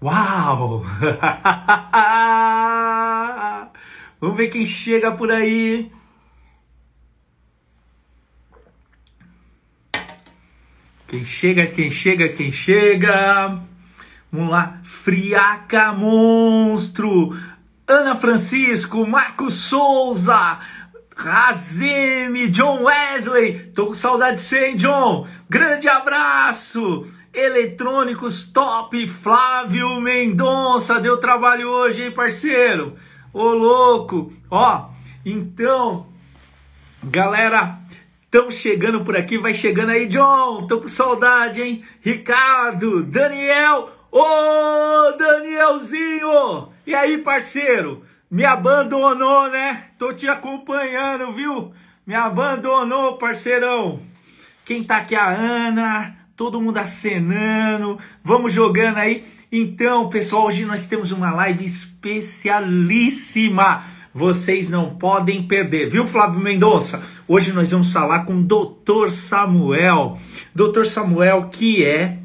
Uau! Vamos ver quem chega por aí. Quem chega, quem chega, quem chega. Vamos lá. Friaca Monstro. Ana Francisco, Marcos Souza. Razeme, John Wesley. Tô com saudade de você, hein, John? Grande abraço. Eletrônicos Top, Flávio Mendonça. Deu trabalho hoje, hein, parceiro? Ô, louco. Ó, então, galera, estão chegando por aqui. Vai chegando aí, John. Tô com saudade, hein? Ricardo, Daniel. Ô, Danielzinho. E aí, parceiro? Me abandonou, né? Tô te acompanhando, viu? Me abandonou, parceirão. Quem tá aqui? A Ana, todo mundo acenando. Vamos jogando aí. Então, pessoal, hoje nós temos uma live especialíssima. Vocês não podem perder, viu, Flávio Mendonça? Hoje nós vamos falar com o Dr. Samuel. Dr. Samuel, que é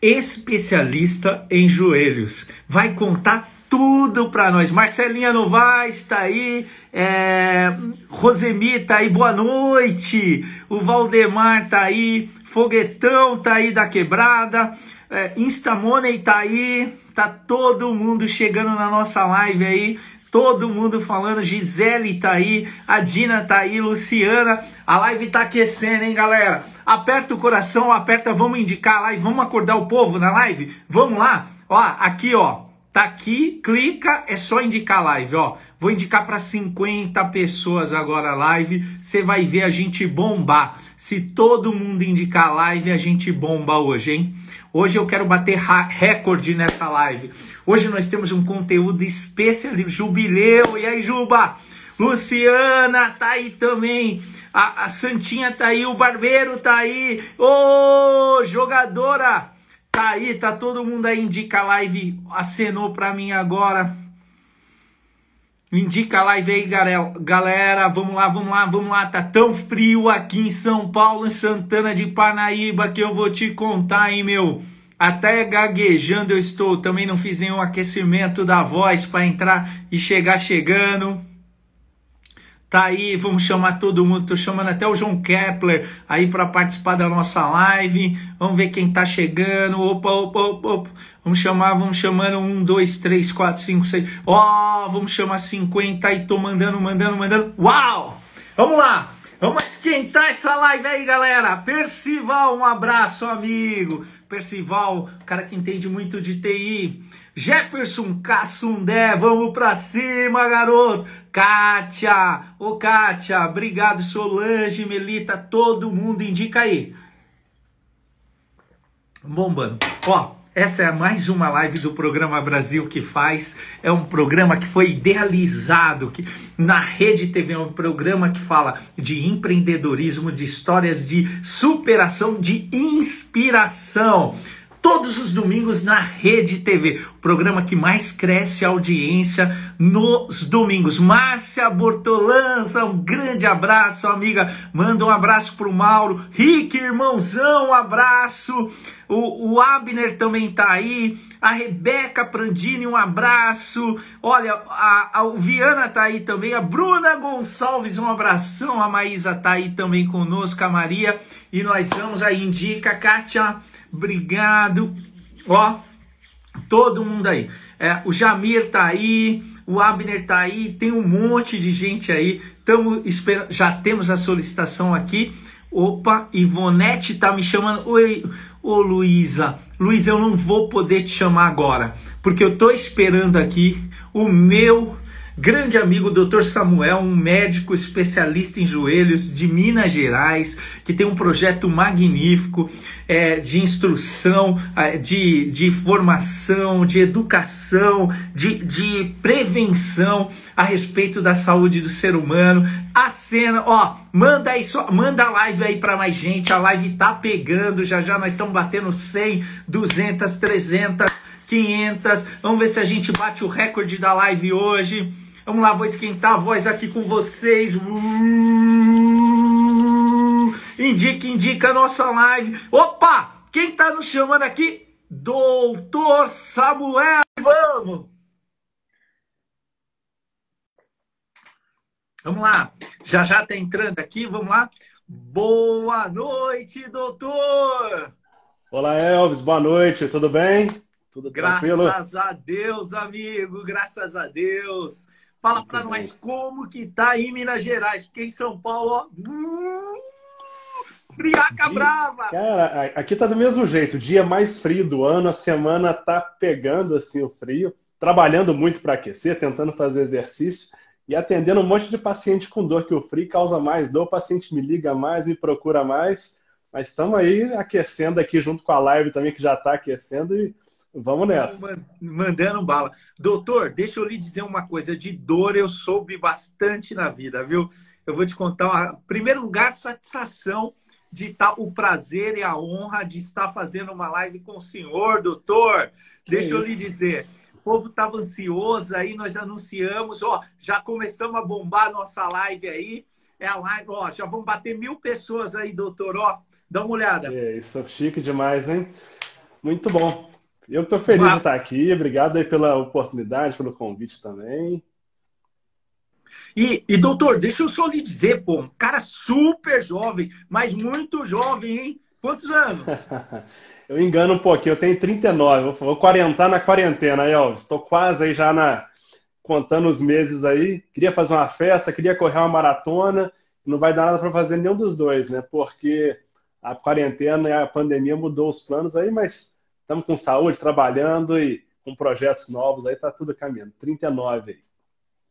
especialista em joelhos. Vai contar tudo para nós. Marcelinha Novaes está aí, é, Rosemi tá aí, boa noite. O Valdemar tá aí, Foguetão tá aí da quebrada, é, Instamoney tá aí, tá todo mundo chegando na nossa live aí. Todo mundo falando, Gisele tá aí, a Dina tá aí, Luciana. A live tá aquecendo, hein, galera? Aperta o coração, aperta, vamos indicar a live, vamos acordar o povo na live? Vamos lá? Ó, aqui, ó, Tá aqui, clica, é só indicar live, ó. Vou indicar para 50 pessoas agora a live. Você vai ver a gente bombar. Se todo mundo indicar live, a gente bomba hoje, hein? Hoje eu quero bater recorde nessa live. Hoje nós temos um conteúdo especial, jubileu. E aí, Juba? Luciana tá aí também. A, a Santinha tá aí, o Barbeiro tá aí. Ô, jogadora! Tá aí, tá todo mundo aí, indica a live, acenou pra mim agora. Indica a live aí, galera. Vamos lá, vamos lá, vamos lá. Tá tão frio aqui em São Paulo, em Santana de Parnaíba, que eu vou te contar, hein, meu. Até gaguejando eu estou. Também não fiz nenhum aquecimento da voz para entrar e chegar chegando. Tá aí, vamos chamar todo mundo. Tô chamando até o João Kepler aí para participar da nossa live. Vamos ver quem tá chegando. Opa, opa, opa, opa. Vamos chamar, vamos chamando um, dois, três, quatro, cinco, seis. Ó, oh, vamos chamar 50 aí. Tô mandando, mandando, mandando. Uau! Vamos lá! Vamos esquentar essa live aí, galera. Percival, um abraço, amigo. Percival, cara que entende muito de TI. Jefferson Cassundé, vamos pra cima, garoto. Kátia, ô Kátia, obrigado. Solange, Melita, todo mundo indica aí. Bombando. Ó, essa é mais uma live do programa Brasil que faz. É um programa que foi idealizado que na Rede TV, é um programa que fala de empreendedorismo, de histórias de superação, de inspiração todos os domingos na Rede TV, o programa que mais cresce a audiência nos domingos. Márcia Bortolanza, um grande abraço, amiga. Manda um abraço pro Mauro. Rick, irmãozão, um abraço. O, o Abner também tá aí. A Rebeca Prandini, um abraço. Olha, a, a, o Viana tá aí também. A Bruna Gonçalves, um abração. A Maísa tá aí também conosco, a Maria. E nós vamos aí, indica, Kátia. Obrigado. Ó, todo mundo aí. É, o Jamir tá aí, o Abner tá aí, tem um monte de gente aí. Tamo esperando, já temos a solicitação aqui. Opa, Ivonete tá me chamando. Oi, ô Luísa. Luísa, eu não vou poder te chamar agora, porque eu tô esperando aqui o meu grande amigo Dr. Samuel, um médico especialista em joelhos de Minas Gerais, que tem um projeto magnífico é, de instrução, é, de, de formação, de educação, de, de prevenção a respeito da saúde do ser humano. A cena, ó, manda aí só, manda a live aí para mais gente. A live tá pegando, já já nós estamos batendo 100, 200, 300, 500. Vamos ver se a gente bate o recorde da live hoje. Vamos lá, vou esquentar a voz aqui com vocês. Uh, indica, indica a nossa live. Opa! Quem tá nos chamando aqui? Doutor Samuel, vamos! Vamos lá, já já está entrando aqui, vamos lá. Boa noite, doutor! Olá, Elvis, boa noite, tudo bem? Tudo graças tranquilo? a Deus, amigo, graças a Deus. Fala para nós como que tá aí em Minas Gerais, porque em São Paulo, ó, uh, friaca brava. Cara, aqui tá do mesmo jeito, dia mais frio do ano, a semana tá pegando assim o frio, trabalhando muito para aquecer, tentando fazer exercício e atendendo um monte de paciente com dor, que o frio causa mais dor, o paciente me liga mais, me procura mais, mas estamos aí aquecendo aqui junto com a live também, que já está aquecendo, e vamos nessa. Mandando bala. Doutor, deixa eu lhe dizer uma coisa, de dor eu soube bastante na vida, viu? Eu vou te contar, uma... em primeiro lugar, satisfação de estar, tá, o prazer e a honra de estar fazendo uma live com o senhor, doutor. Que deixa isso? eu lhe dizer, povo estava ansioso, aí nós anunciamos, ó, já começamos a bombar a nossa live aí. É a live, ó, já vão bater mil pessoas aí, doutor, ó. Dá uma olhada. É, isso é chique demais, hein? Muito bom. Eu estou feliz de estar aqui. Obrigado aí pela oportunidade, pelo convite também. E, e, doutor, deixa eu só lhe dizer, pô, um cara super jovem, mas muito jovem, hein? Quantos anos? Eu engano um pouquinho, eu tenho 39, vou quarentar na quarentena, Elvis. Estou quase aí já na contando os meses aí. Queria fazer uma festa, queria correr uma maratona, não vai dar nada para fazer nenhum dos dois, né? Porque a quarentena e a pandemia mudou os planos aí, mas estamos com saúde, trabalhando e com projetos novos aí, tá tudo caminhando. 39 aí.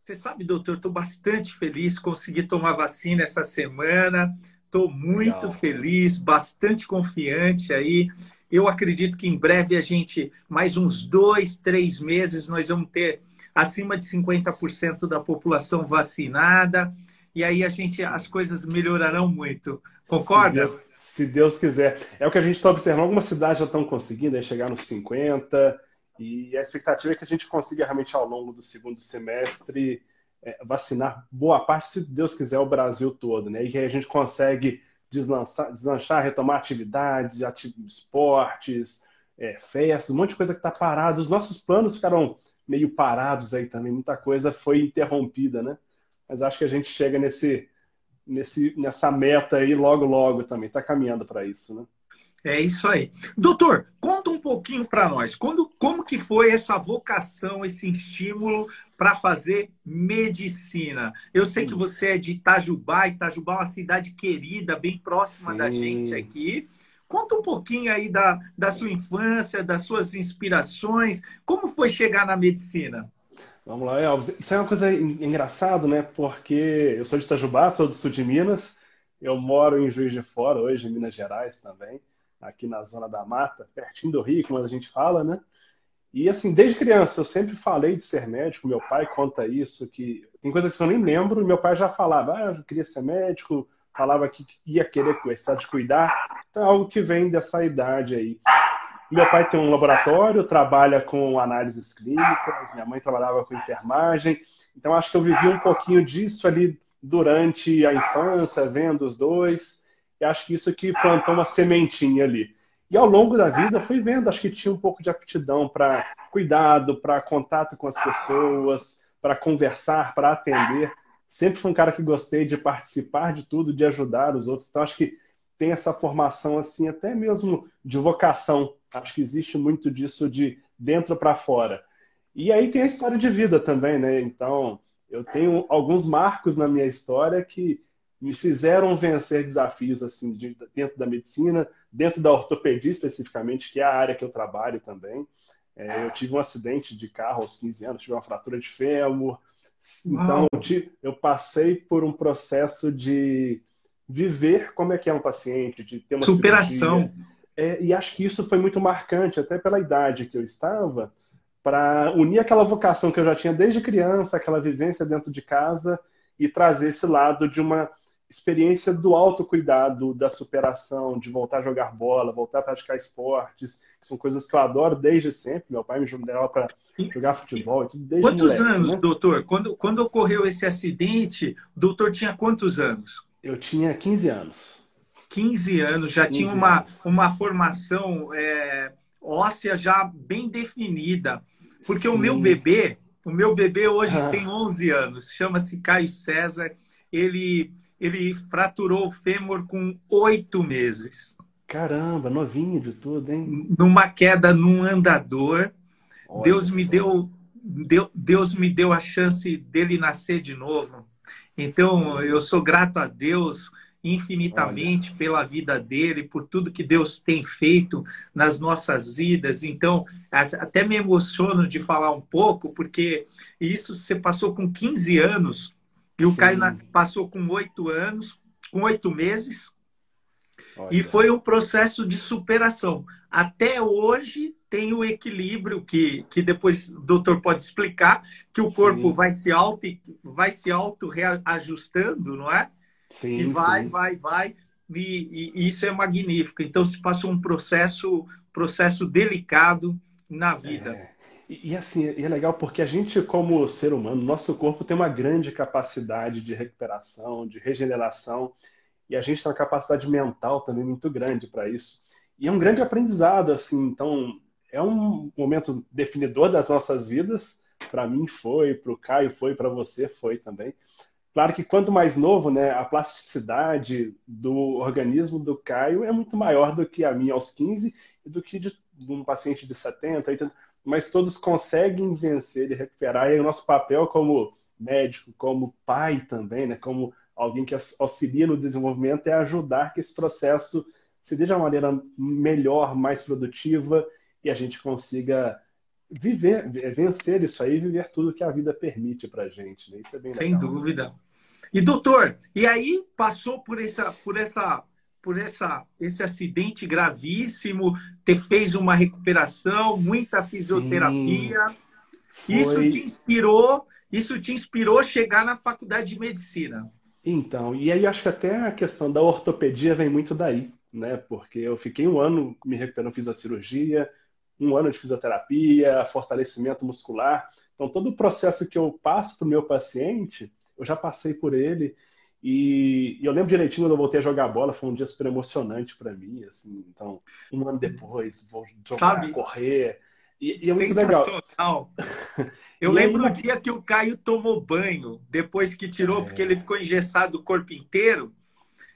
Você sabe, doutor, estou bastante feliz, consegui tomar vacina essa semana. Estou muito Legal. feliz, bastante confiante aí. Eu acredito que em breve a gente, mais uns dois, três meses, nós vamos ter acima de 50% da população vacinada. E aí a gente, as coisas melhorarão muito. Concorda? Deus, se Deus quiser. É o que a gente está observando. Algumas cidades já estão conseguindo chegar nos 50%. E a expectativa é que a gente consiga realmente, ao longo do segundo semestre, é, vacinar boa parte, se Deus quiser, o Brasil todo. Né? E que a gente consegue deslançar, deslanchar, retomar atividades, esportes, é, festas, um monte de coisa que está parado. Os nossos planos ficaram meio parados aí também, muita coisa foi interrompida, né? Mas acho que a gente chega nesse, nesse, nessa meta aí logo, logo também, está caminhando para isso, né? É isso aí. Doutor, conta um pouquinho para nós. Quando, como que foi essa vocação, esse estímulo para fazer medicina? Eu sei Sim. que você é de Itajubá. Itajubá é uma cidade querida, bem próxima Sim. da gente aqui. Conta um pouquinho aí da, da sua infância, das suas inspirações. Como foi chegar na medicina? Vamos lá, Elvis. Isso é uma coisa engraçada, né? Porque eu sou de Itajubá, sou do sul de Minas. Eu moro em Juiz de Fora, hoje em Minas Gerais também aqui na zona da mata, pertinho do Rio, como a gente fala, né? E assim, desde criança eu sempre falei de ser médico, meu pai conta isso, que tem coisas que eu nem lembro, meu pai já falava, ah, eu queria ser médico, falava que ia querer gostar de cuidar, então é algo que vem dessa idade aí. Meu pai tem um laboratório, trabalha com análises clínicas, minha mãe trabalhava com enfermagem, então acho que eu vivi um pouquinho disso ali durante a infância, vendo os dois. E acho que isso que plantou uma sementinha ali. E ao longo da vida fui vendo, acho que tinha um pouco de aptidão para cuidado, para contato com as pessoas, para conversar, para atender. Sempre fui um cara que gostei de participar de tudo, de ajudar os outros. Então acho que tem essa formação assim, até mesmo de vocação. Acho que existe muito disso de dentro para fora. E aí tem a história de vida também, né? Então, eu tenho alguns marcos na minha história que me fizeram vencer desafios assim de, dentro da medicina, dentro da ortopedia especificamente, que é a área que eu trabalho também. É, eu tive um acidente de carro aos 15 anos, tive uma fratura de fêmur. Então, eu passei por um processo de viver como é que é um paciente, de ter uma superação. É, e acho que isso foi muito marcante, até pela idade que eu estava, para unir aquela vocação que eu já tinha desde criança, aquela vivência dentro de casa, e trazer esse lado de uma experiência do autocuidado, da superação, de voltar a jogar bola, voltar a praticar esportes, que são coisas que eu adoro desde sempre. Meu pai me levava para jogar futebol e tudo desde Quantos moleque, anos, né? doutor? Quando, quando ocorreu esse acidente, o doutor tinha quantos anos? Eu tinha 15 anos. 15 anos, já 15 tinha uma, anos. uma formação é, óssea já bem definida. Porque Sim. o meu bebê, o meu bebê hoje ah. tem 11 anos, chama-se Caio César. Ele, ele fraturou o fêmur com oito meses. Caramba, novinho de tudo, hein? Numa queda num andador. Olha Deus me deu, deu, Deus me deu a chance dele nascer de novo. Então, eu sou grato a Deus infinitamente Olha. pela vida dele, por tudo que Deus tem feito nas nossas vidas. Então, até me emociono de falar um pouco, porque isso você passou com 15 anos e o Sim. Caio passou com 8 anos, com 8 meses. Olha. E foi um processo de superação. Até hoje tem o equilíbrio que, que depois o doutor pode explicar, que o corpo Sim. vai se auto vai se auto reajustando, não é? Sim, e vai, sim. vai, vai. E, e, isso é magnífico. Então se passou um processo, processo delicado na vida. É. E, e, assim, e é legal porque a gente, como ser humano, nosso corpo tem uma grande capacidade de recuperação, de regeneração, e a gente tem uma capacidade mental também muito grande para isso. E é um grande aprendizado, assim. Então, é um momento definidor das nossas vidas. Para mim foi, para o Caio foi, para você foi também. Claro que quanto mais novo, né, a plasticidade do organismo do Caio é muito maior do que a minha aos 15 e do que de, de um paciente de 70, 80, mas todos conseguem vencer e recuperar. E o nosso papel como médico, como pai também, né, como alguém que auxilia no desenvolvimento, é ajudar que esse processo se dê de uma maneira melhor, mais produtiva e a gente consiga viver, vencer isso aí, viver tudo que a vida permite para gente. Né? Isso é bem Sem legal. dúvida. E doutor, e aí passou por essa, por essa, por essa, esse acidente gravíssimo, te fez uma recuperação, muita fisioterapia. Sim, isso te inspirou, isso te inspirou a chegar na faculdade de medicina. Então, e aí acho que até a questão da ortopedia vem muito daí, né? Porque eu fiquei um ano me recuperando, fiz a cirurgia, um ano de fisioterapia, fortalecimento muscular. Então, todo o processo que eu passo para o meu paciente, eu já passei por ele. E, e, eu lembro direitinho quando eu voltei a jogar bola, foi um dia super emocionante para mim. Assim, então, um ano depois, vou jogar, Sabe? correr. E, e é muito legal. Eu e lembro aí... o dia que o Caio tomou banho, depois que tirou, é... porque ele ficou engessado o corpo inteiro.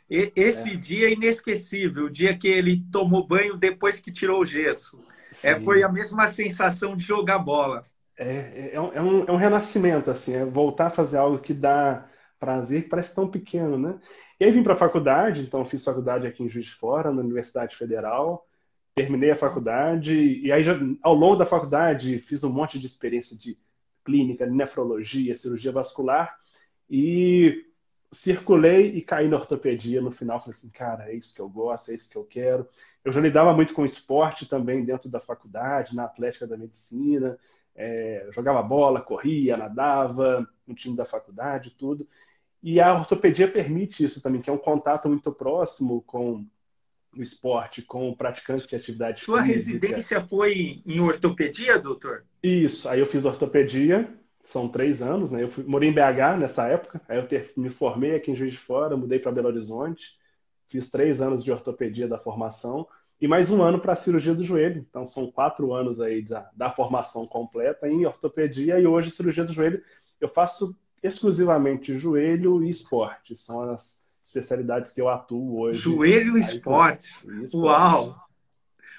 E, esse é. dia é inesquecível, o dia que ele tomou banho depois que tirou o gesso. É, foi a mesma sensação de jogar bola. É, é, é, um, é um renascimento, assim, é voltar a fazer algo que dá prazer, que parece tão pequeno, né? E aí vim para a faculdade, então fiz faculdade aqui em Juiz de Fora, na Universidade Federal, terminei a faculdade, e aí já, ao longo da faculdade fiz um monte de experiência de clínica, nefrologia, cirurgia vascular, e circulei e caí na ortopedia no final. Falei assim, cara, é isso que eu gosto, é isso que eu quero. Eu já lidava muito com esporte também dentro da faculdade, na atlética da medicina. É, jogava bola, corria, nadava, no time da faculdade, tudo. E a ortopedia permite isso também, que é um contato muito próximo com o esporte, com o praticante de atividade Sua física. residência foi em ortopedia, doutor? Isso, aí eu fiz ortopedia, são três anos, né? Eu fui, morei em BH nessa época, aí eu ter, me formei aqui em Juiz de Fora, mudei para Belo Horizonte, fiz três anos de ortopedia da formação, e mais um ano para cirurgia do joelho. Então, são quatro anos aí da, da formação completa em ortopedia e hoje cirurgia do joelho. Eu faço exclusivamente joelho e esporte. São as especialidades que eu atuo hoje. Joelho e esportes. Uau!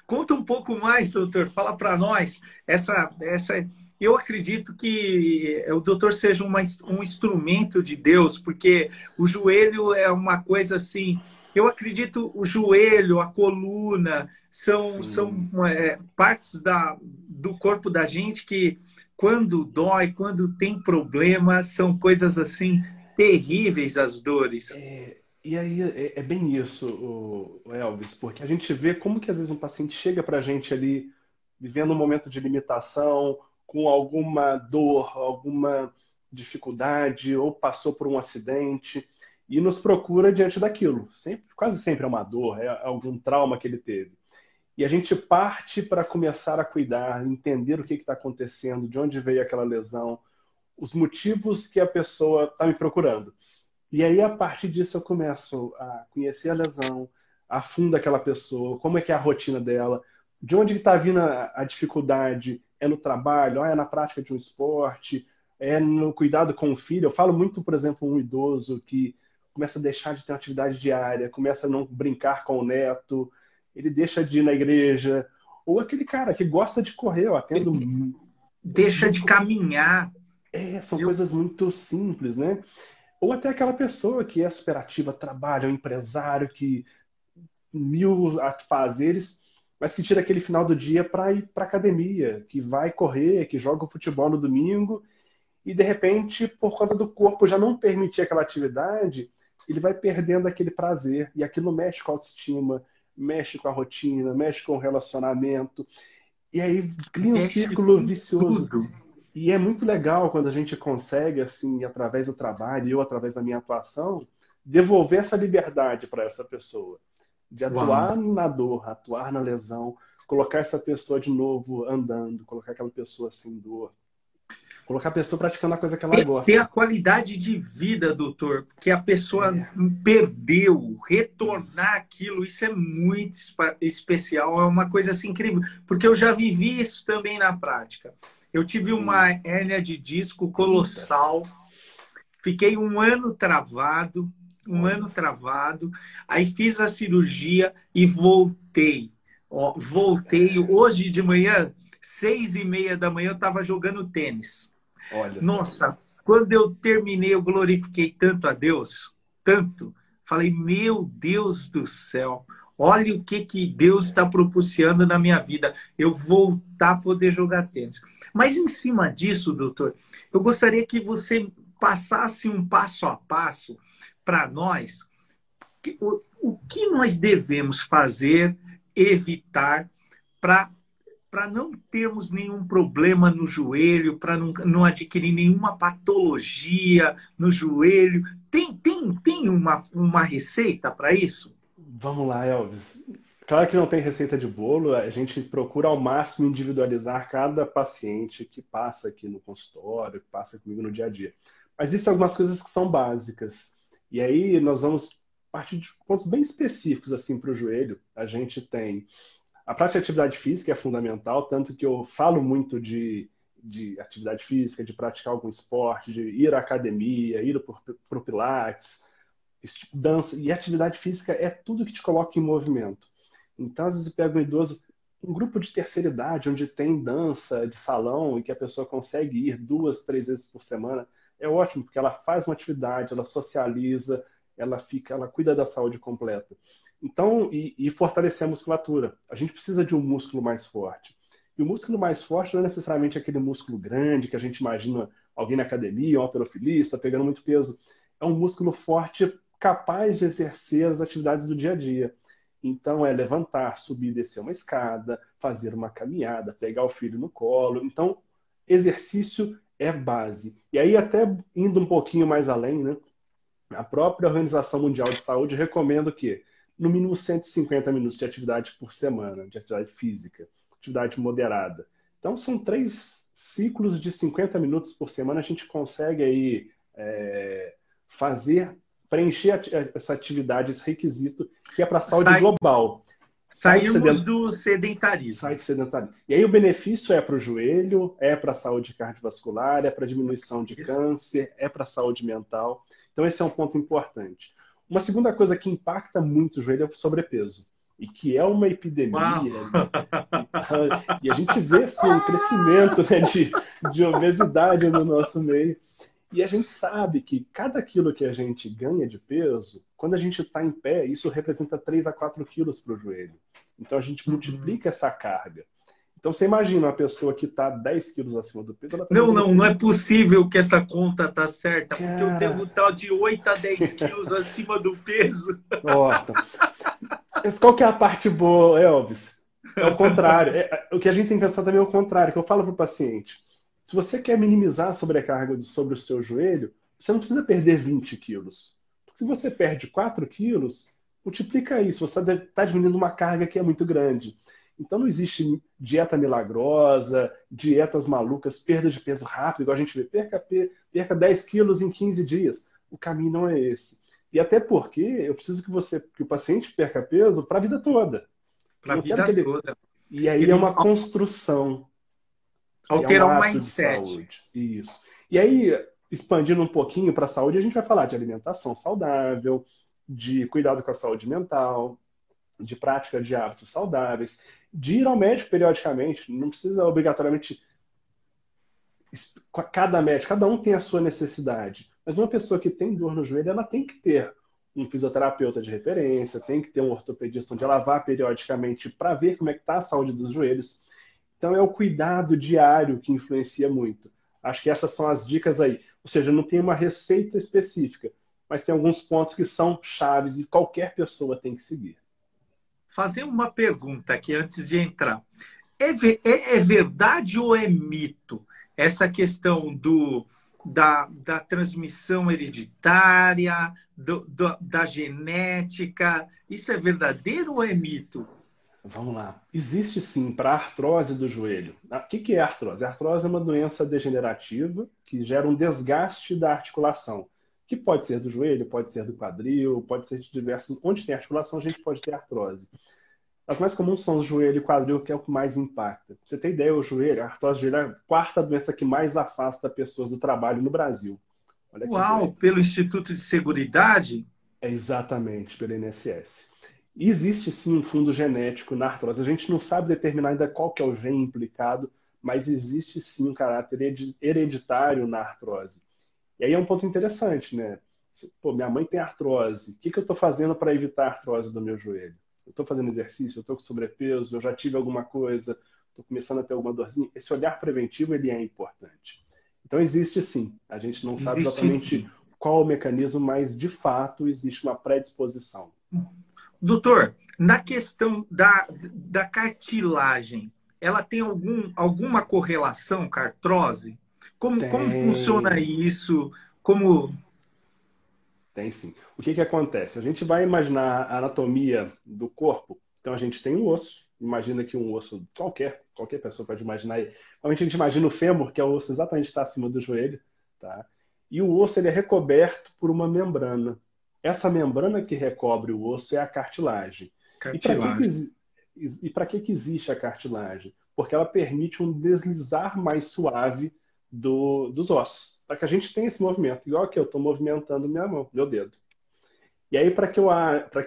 Conta um pouco mais, doutor. Fala para nós. Essa, essa, eu acredito que o doutor seja uma, um instrumento de Deus, porque o joelho é uma coisa assim eu acredito o joelho, a coluna, são, são é, partes da, do corpo da gente que, quando dói, quando tem problema, são coisas assim terríveis as dores. É, e aí é, é bem isso, Elvis, porque a gente vê como que às vezes um paciente chega para a gente ali vivendo um momento de limitação, com alguma dor, alguma dificuldade, ou passou por um acidente e nos procura diante daquilo. Sempre, quase sempre é uma dor, é algum trauma que ele teve. E a gente parte para começar a cuidar, entender o que está acontecendo, de onde veio aquela lesão, os motivos que a pessoa está me procurando. E aí, a partir disso, eu começo a conhecer a lesão, a fundo aquela pessoa, como é que é a rotina dela, De onde está vindo a, a, dificuldade? É no trabalho, é na prática de um esporte, é no cuidado com o filho. Eu falo muito, por exemplo, um idoso que começa a deixar de ter uma atividade diária, começa a não brincar com o neto, ele deixa de ir na igreja, ou aquele cara que gosta de correr, eu atendo. Deixa de caminhar. É, são eu... coisas muito simples, né? Ou até aquela pessoa que é superativa, trabalha, é um empresário que mil fazeres, mas que tira aquele final do dia para ir para academia, que vai correr, que joga futebol no domingo e de repente, por conta do corpo já não permitir aquela atividade, ele vai perdendo aquele prazer e aquilo mexe com a autoestima, mexe com a rotina, mexe com o relacionamento. E aí cria um mexe círculo vicioso. Tudo. E é muito legal quando a gente consegue, assim, através do trabalho, eu através da minha atuação, devolver essa liberdade para essa pessoa. De atuar Uau. na dor, atuar na lesão, colocar essa pessoa de novo andando, colocar aquela pessoa sem dor. Colocar a pessoa praticando a coisa que ela ter, gosta. Ter a qualidade de vida, doutor, que a pessoa é. perdeu, retornar aquilo, isso é muito especial, é uma coisa assim incrível, porque eu já vivi isso também na prática. Eu tive uma hérnia de disco colossal, fiquei um ano travado, um ano travado, aí fiz a cirurgia e voltei. Ó, voltei hoje de manhã, seis e meia da manhã, eu estava jogando tênis. Olha Nossa, quando eu terminei, eu glorifiquei tanto a Deus, tanto. Falei, meu Deus do céu, olha o que, que Deus está propiciando na minha vida. Eu voltar a poder jogar tênis. Mas em cima disso, doutor, eu gostaria que você passasse um passo a passo para nós o, o que nós devemos fazer, evitar para para não termos nenhum problema no joelho, para não, não adquirir nenhuma patologia no joelho. Tem, tem, tem uma, uma receita para isso? Vamos lá, Elvis. Claro que não tem receita de bolo, a gente procura ao máximo individualizar cada paciente que passa aqui no consultório, que passa comigo no dia a dia. Mas existem algumas coisas que são básicas. E aí nós vamos partir de pontos bem específicos assim para o joelho. A gente tem a prática de atividade física é fundamental, tanto que eu falo muito de, de atividade física, de praticar algum esporte, de ir à academia, ir para o Pilates, dança. E atividade física é tudo que te coloca em movimento. Então, às vezes, pega um idoso, um grupo de terceira idade, onde tem dança de salão e que a pessoa consegue ir duas, três vezes por semana, é ótimo, porque ela faz uma atividade, ela socializa, ela fica, ela cuida da saúde completa. Então, e, e, fortalecer a musculatura. A gente precisa de um músculo mais forte. E o músculo mais forte não é necessariamente aquele músculo grande que a gente imagina alguém na academia, um alterofilista, pegando muito peso. É um músculo forte capaz de exercer as atividades do dia a dia. Então, é levantar, subir, descer uma escada, fazer uma caminhada, pegar o filho no colo. Então, exercício é base. E aí, até indo um pouquinho mais além, né? A própria Organização Mundial de Saúde recomenda que no mínimo 150 minutos de atividade por semana, de atividade física, atividade moderada. Então, são três ciclos de 50 minutos por semana, a gente consegue aí é, fazer, preencher essa atividade, esse requisito, que é para a saúde Sai, global. Saímos sedent... do sedentarismo. Sai do sedentarismo. E aí o benefício é para o joelho, é para a saúde cardiovascular, é para a diminuição de Isso. câncer, é para a saúde mental. Então, esse é um ponto importante. Uma segunda coisa que impacta muito o joelho é o sobrepeso. E que é uma epidemia. Né? E a gente vê assim, um crescimento né, de, de obesidade no nosso meio. E a gente sabe que cada quilo que a gente ganha de peso, quando a gente está em pé, isso representa 3 a 4 quilos para o joelho. Então a gente uhum. multiplica essa carga. Então você imagina uma pessoa que está 10 quilos acima do peso. Tá não, não, não é possível que essa conta tá certa, Cara... porque eu devo estar de 8 a 10 quilos acima do peso. Nota. Mas qual que é a parte boa, Elvis? É o contrário. É, o que a gente tem que pensar também é o contrário, que eu falo para o paciente. Se você quer minimizar a sobrecarga sobre o seu joelho, você não precisa perder 20 quilos. Porque se você perde 4 quilos, multiplica isso. Você está diminuindo uma carga que é muito grande. Então não existe dieta milagrosa, dietas malucas, perda de peso rápido, igual a gente vê, perca, perca 10 quilos em 15 dias. O caminho não é esse. E até porque eu preciso que você, que o paciente perca peso para a vida toda. Para a vida ele, toda. E aí Ele... é uma construção. Alterar é um o mindset. Isso. E aí, expandindo um pouquinho para a saúde, a gente vai falar de alimentação saudável, de cuidado com a saúde mental, de prática de hábitos saudáveis, de ir ao médico periodicamente, não precisa obrigatoriamente cada médico, cada um tem a sua necessidade. Mas uma pessoa que tem dor no joelho, ela tem que ter um fisioterapeuta de referência, tem que ter um ortopedista onde ela vá periodicamente para ver como é que está a saúde dos joelhos. Então é o cuidado diário que influencia muito. Acho que essas são as dicas aí. Ou seja, não tem uma receita específica, mas tem alguns pontos que são chaves e qualquer pessoa tem que seguir. Fazer uma pergunta aqui antes de entrar. É, é, é verdade ou é mito essa questão do, da, da transmissão hereditária, do, do, da genética, isso é verdadeiro ou é mito? Vamos lá. Existe sim para a artrose do joelho. Ah, o que é artrose? A artrose é uma doença degenerativa que gera um desgaste da articulação, que pode ser do joelho, pode ser do quadril, pode ser de diversos. Onde tem articulação, a gente pode ter artrose. As mais comuns são o joelho e quadril, que é o que mais impacta. Pra você tem ideia, o joelho, a artrose do joelho é a quarta doença que mais afasta pessoas do trabalho no Brasil. Uau, pelo Instituto de Seguridade? É exatamente, pelo INSS. Existe sim um fundo genético na artrose. A gente não sabe determinar ainda qual que é o gene implicado, mas existe sim um caráter hereditário na artrose. E aí é um ponto interessante, né? Pô, minha mãe tem artrose. O que, que eu estou fazendo para evitar a artrose do meu joelho? eu estou fazendo exercício, eu estou com sobrepeso, eu já tive alguma coisa, estou começando a ter alguma dorzinha. Esse olhar preventivo ele é importante. Então existe sim. A gente não existe sabe exatamente sim. qual o mecanismo, mas de fato existe uma predisposição. Doutor, na questão da, da cartilagem, ela tem algum, alguma correlação com a artrose? Como, como funciona isso? Como tem sim. O que, que acontece? A gente vai imaginar a anatomia do corpo. Então a gente tem um osso. Imagina que um osso qualquer, qualquer pessoa pode imaginar. Normalmente a gente imagina o fêmur, que é o osso exatamente está acima do joelho, tá? E o osso ele é recoberto por uma membrana. Essa membrana que recobre o osso é a cartilagem. cartilagem. E para que, que, que existe a cartilagem? Porque ela permite um deslizar mais suave do, dos ossos para que a gente tenha esse movimento. Igual que eu estou movimentando minha mão, meu dedo. E aí, para que,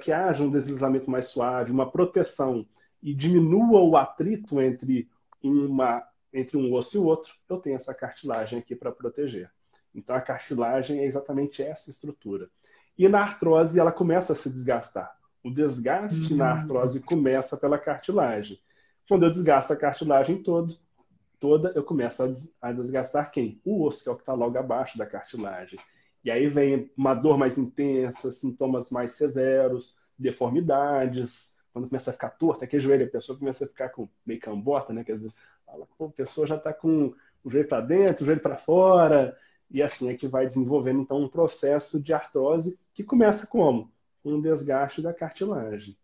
que haja um deslizamento mais suave, uma proteção e diminua o atrito entre, uma, entre um osso e o outro, eu tenho essa cartilagem aqui para proteger. Então, a cartilagem é exatamente essa estrutura. E na artrose, ela começa a se desgastar. O desgaste uhum. na artrose começa pela cartilagem. Quando eu desgasto a cartilagem todo, toda, eu começo a, des a desgastar quem? O osso, que é o que está logo abaixo da cartilagem. E aí vem uma dor mais intensa, sintomas mais severos, deformidades, quando começa a ficar torta, aquele joelho, a pessoa começa a ficar com meio cambota, né? Quer dizer, fala, a pessoa já está com o joelho para dentro, o joelho para fora, e assim é que vai desenvolvendo então um processo de artrose que começa como? Um desgaste da cartilagem.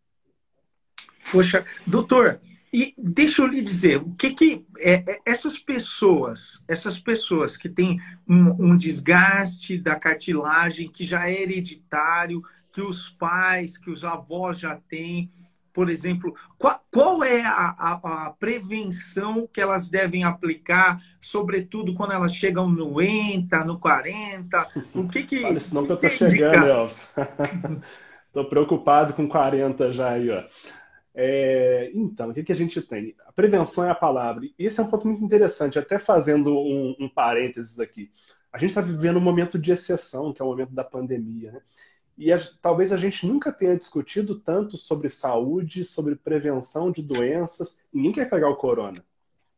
Poxa, doutor, e deixa eu lhe dizer, o que que é, é, essas pessoas, essas pessoas que têm um, um, desgaste da cartilagem que já é hereditário, que os pais, que os avós já têm, por exemplo, qual, qual é a, a, a, prevenção que elas devem aplicar, sobretudo quando elas chegam no ENTA, no 40? O que que. Olha, senão que eu tô chegando, Elvis. Tô preocupado com 40 já aí, ó. É, então, o que, que a gente tem? A prevenção é a palavra. E esse é um ponto muito interessante, até fazendo um, um parênteses aqui. A gente está vivendo um momento de exceção, que é o momento da pandemia. Né? E a, talvez a gente nunca tenha discutido tanto sobre saúde, sobre prevenção de doenças. Ninguém quer pegar o corona.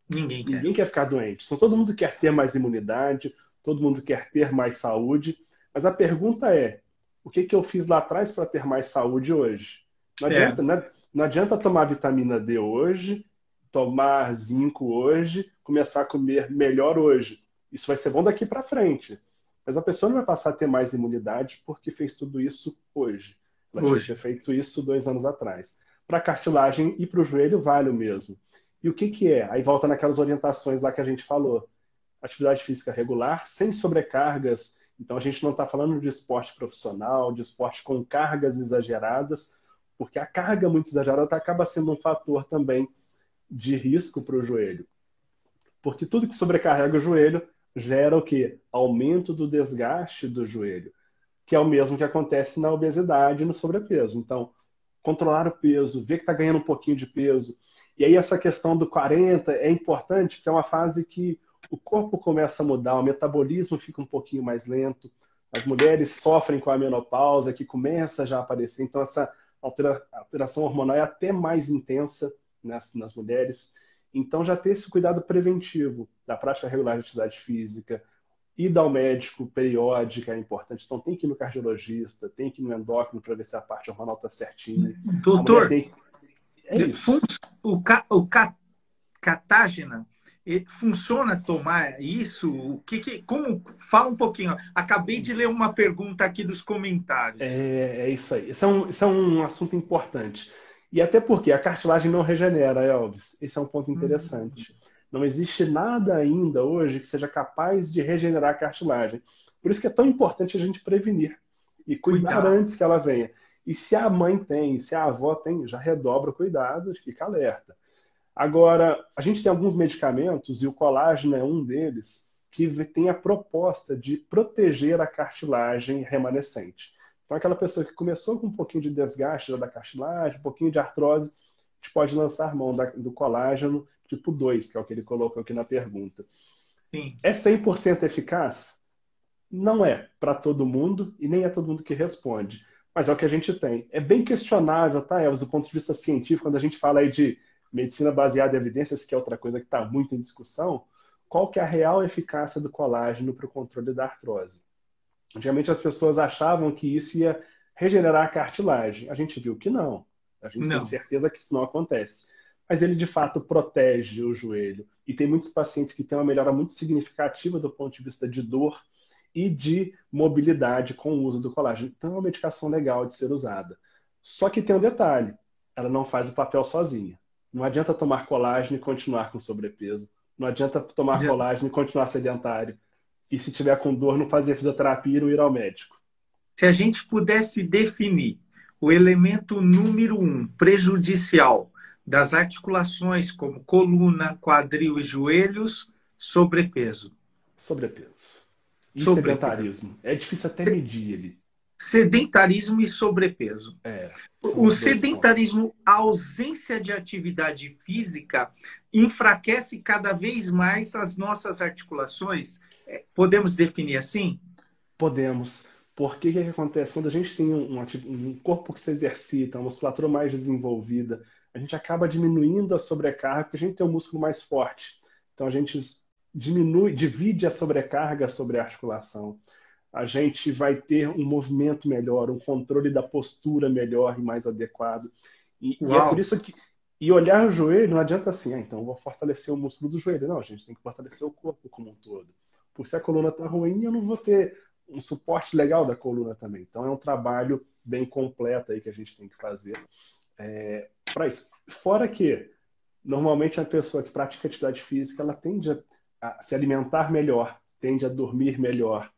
Ninguém quer. Ninguém quer ficar doente. Então, todo mundo quer ter mais imunidade, todo mundo quer ter mais saúde. Mas a pergunta é: o que, que eu fiz lá atrás para ter mais saúde hoje? Não é. adianta, é. Não adianta tomar vitamina D hoje, tomar zinco hoje, começar a comer melhor hoje. Isso vai ser bom daqui para frente. Mas a pessoa não vai passar a ter mais imunidade porque fez tudo isso hoje. Ela hoje. tinha feito isso dois anos atrás. Para cartilagem e para o joelho vale o mesmo. E o que, que é? Aí volta naquelas orientações lá que a gente falou. Atividade física regular, sem sobrecargas. Então a gente não está falando de esporte profissional, de esporte com cargas exageradas, porque a carga muito exagerada acaba sendo um fator também de risco para o joelho. Porque tudo que sobrecarrega o joelho gera o quê? Aumento do desgaste do joelho, que é o mesmo que acontece na obesidade e no sobrepeso. Então, controlar o peso, ver que está ganhando um pouquinho de peso. E aí essa questão do 40 é importante, porque é uma fase que o corpo começa a mudar, o metabolismo fica um pouquinho mais lento, as mulheres sofrem com a menopausa, que começa já a aparecer. Então, essa alteração hormonal é até mais intensa nas, nas mulheres. Então, já ter esse cuidado preventivo da prática regular de atividade física, ir ao médico periódica é importante. Então, tem que ir no cardiologista, tem que ir no endócrino para ver se a parte hormonal está certinha. Doutor, é o, ca, o ca, catágena funciona tomar isso? O que, que, como fala um pouquinho? Acabei de ler uma pergunta aqui dos comentários. É, é isso aí. Isso é, um, isso é um assunto importante. E até porque a cartilagem não regenera, Elvis. Esse é um ponto interessante. Uhum. Não existe nada ainda hoje que seja capaz de regenerar a cartilagem. Por isso que é tão importante a gente prevenir e cuidar Cuidado. antes que ela venha. E se a mãe tem, se a avó tem, já redobra o cuidado, fica alerta. Agora, a gente tem alguns medicamentos, e o colágeno é um deles, que tem a proposta de proteger a cartilagem remanescente. Então, aquela pessoa que começou com um pouquinho de desgaste da cartilagem, um pouquinho de artrose, a gente pode lançar mão do colágeno tipo 2, que é o que ele colocou aqui na pergunta. Sim. É 100% eficaz? Não é para todo mundo e nem é todo mundo que responde. Mas é o que a gente tem. É bem questionável, tá, Elvis, do ponto de vista científico, quando a gente fala aí de medicina baseada em evidências, que é outra coisa que está muito em discussão, qual que é a real eficácia do colágeno para o controle da artrose? Antigamente as pessoas achavam que isso ia regenerar a cartilagem. A gente viu que não. A gente não. tem certeza que isso não acontece. Mas ele de fato protege o joelho. E tem muitos pacientes que têm uma melhora muito significativa do ponto de vista de dor e de mobilidade com o uso do colágeno. Então é uma medicação legal de ser usada. Só que tem um detalhe: ela não faz o papel sozinha. Não adianta tomar colágeno e continuar com sobrepeso. Não adianta tomar colágeno e continuar sedentário. E se tiver com dor, não fazer fisioterapia e não ir ao médico. Se a gente pudesse definir o elemento número um prejudicial das articulações, como coluna, quadril e joelhos, sobrepeso. Sobrepeso. E sobrepeso. sedentarismo. É difícil até medir ele sedentarismo e sobrepeso. É, o sedentarismo, a ausência de atividade física, enfraquece cada vez mais as nossas articulações. É, podemos definir assim? Podemos. Porque o que, acontece? Quando a gente tem um, um, corpo que se exercita, uma musculatura mais desenvolvida, a gente acaba diminuindo a sobrecarga, porque a gente tem um músculo mais forte. Então a gente diminui, divide a sobrecarga sobre a articulação a gente vai ter um movimento melhor, um controle da postura melhor e mais adequado. E, e é por isso que. E olhar o joelho não adianta assim, ah, então vou fortalecer o músculo do joelho. Não, a gente tem que fortalecer o corpo como um todo. Porque se a coluna está ruim, eu não vou ter um suporte legal da coluna também. Então é um trabalho bem completo aí que a gente tem que fazer é, para isso. Fora que normalmente a pessoa que pratica atividade física ela tende a, se alimentar melhor, tende a dormir melhor,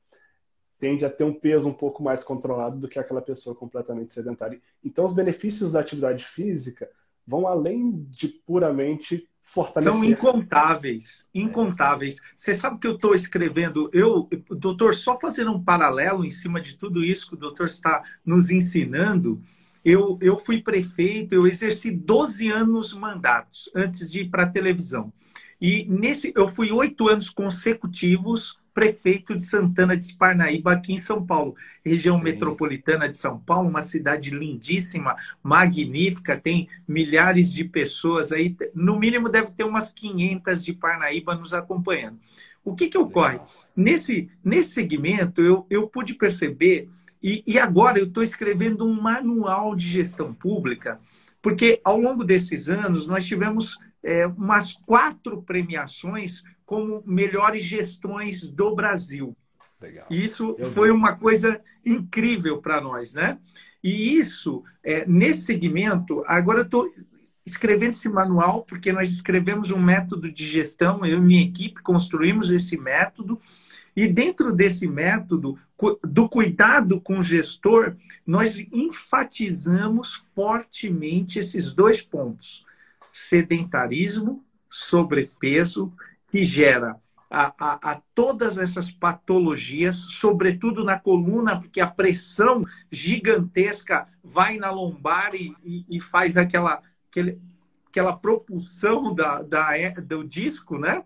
tende a ter um peso um pouco mais controlado do que aquela pessoa completamente sedentária. Então, os benefícios da atividade física vão além de puramente fortalecer. São incontáveis, incontáveis. Você sabe que eu estou escrevendo, eu, doutor, só fazendo um paralelo em cima de tudo isso que o doutor está nos ensinando, eu, eu fui prefeito, eu exerci 12 anos mandatos antes de ir para a televisão. E nesse, eu fui oito anos consecutivos prefeito de Santana de Parnaíba, aqui em São Paulo, região Sim. metropolitana de São Paulo, uma cidade lindíssima, magnífica, tem milhares de pessoas aí, no mínimo deve ter umas 500 de Parnaíba nos acompanhando. O que, que ocorre? Nesse, nesse segmento, eu, eu pude perceber, e, e agora eu estou escrevendo um manual de gestão pública, porque ao longo desses anos nós tivemos é, umas quatro premiações como melhores gestões do Brasil. Legal. Isso Eu foi vi. uma coisa incrível para nós, né? E isso, é, nesse segmento, agora eu estou escrevendo esse manual, porque nós escrevemos um método de gestão, eu e minha equipe construímos esse método, e dentro desse método, do cuidado com o gestor, nós enfatizamos fortemente esses dois pontos sedentarismo, sobrepeso, que gera a, a, a, todas essas patologias, sobretudo na coluna, porque a pressão gigantesca vai na lombar e, e, e faz aquela, aquele, aquela propulsão da, da, do disco, né?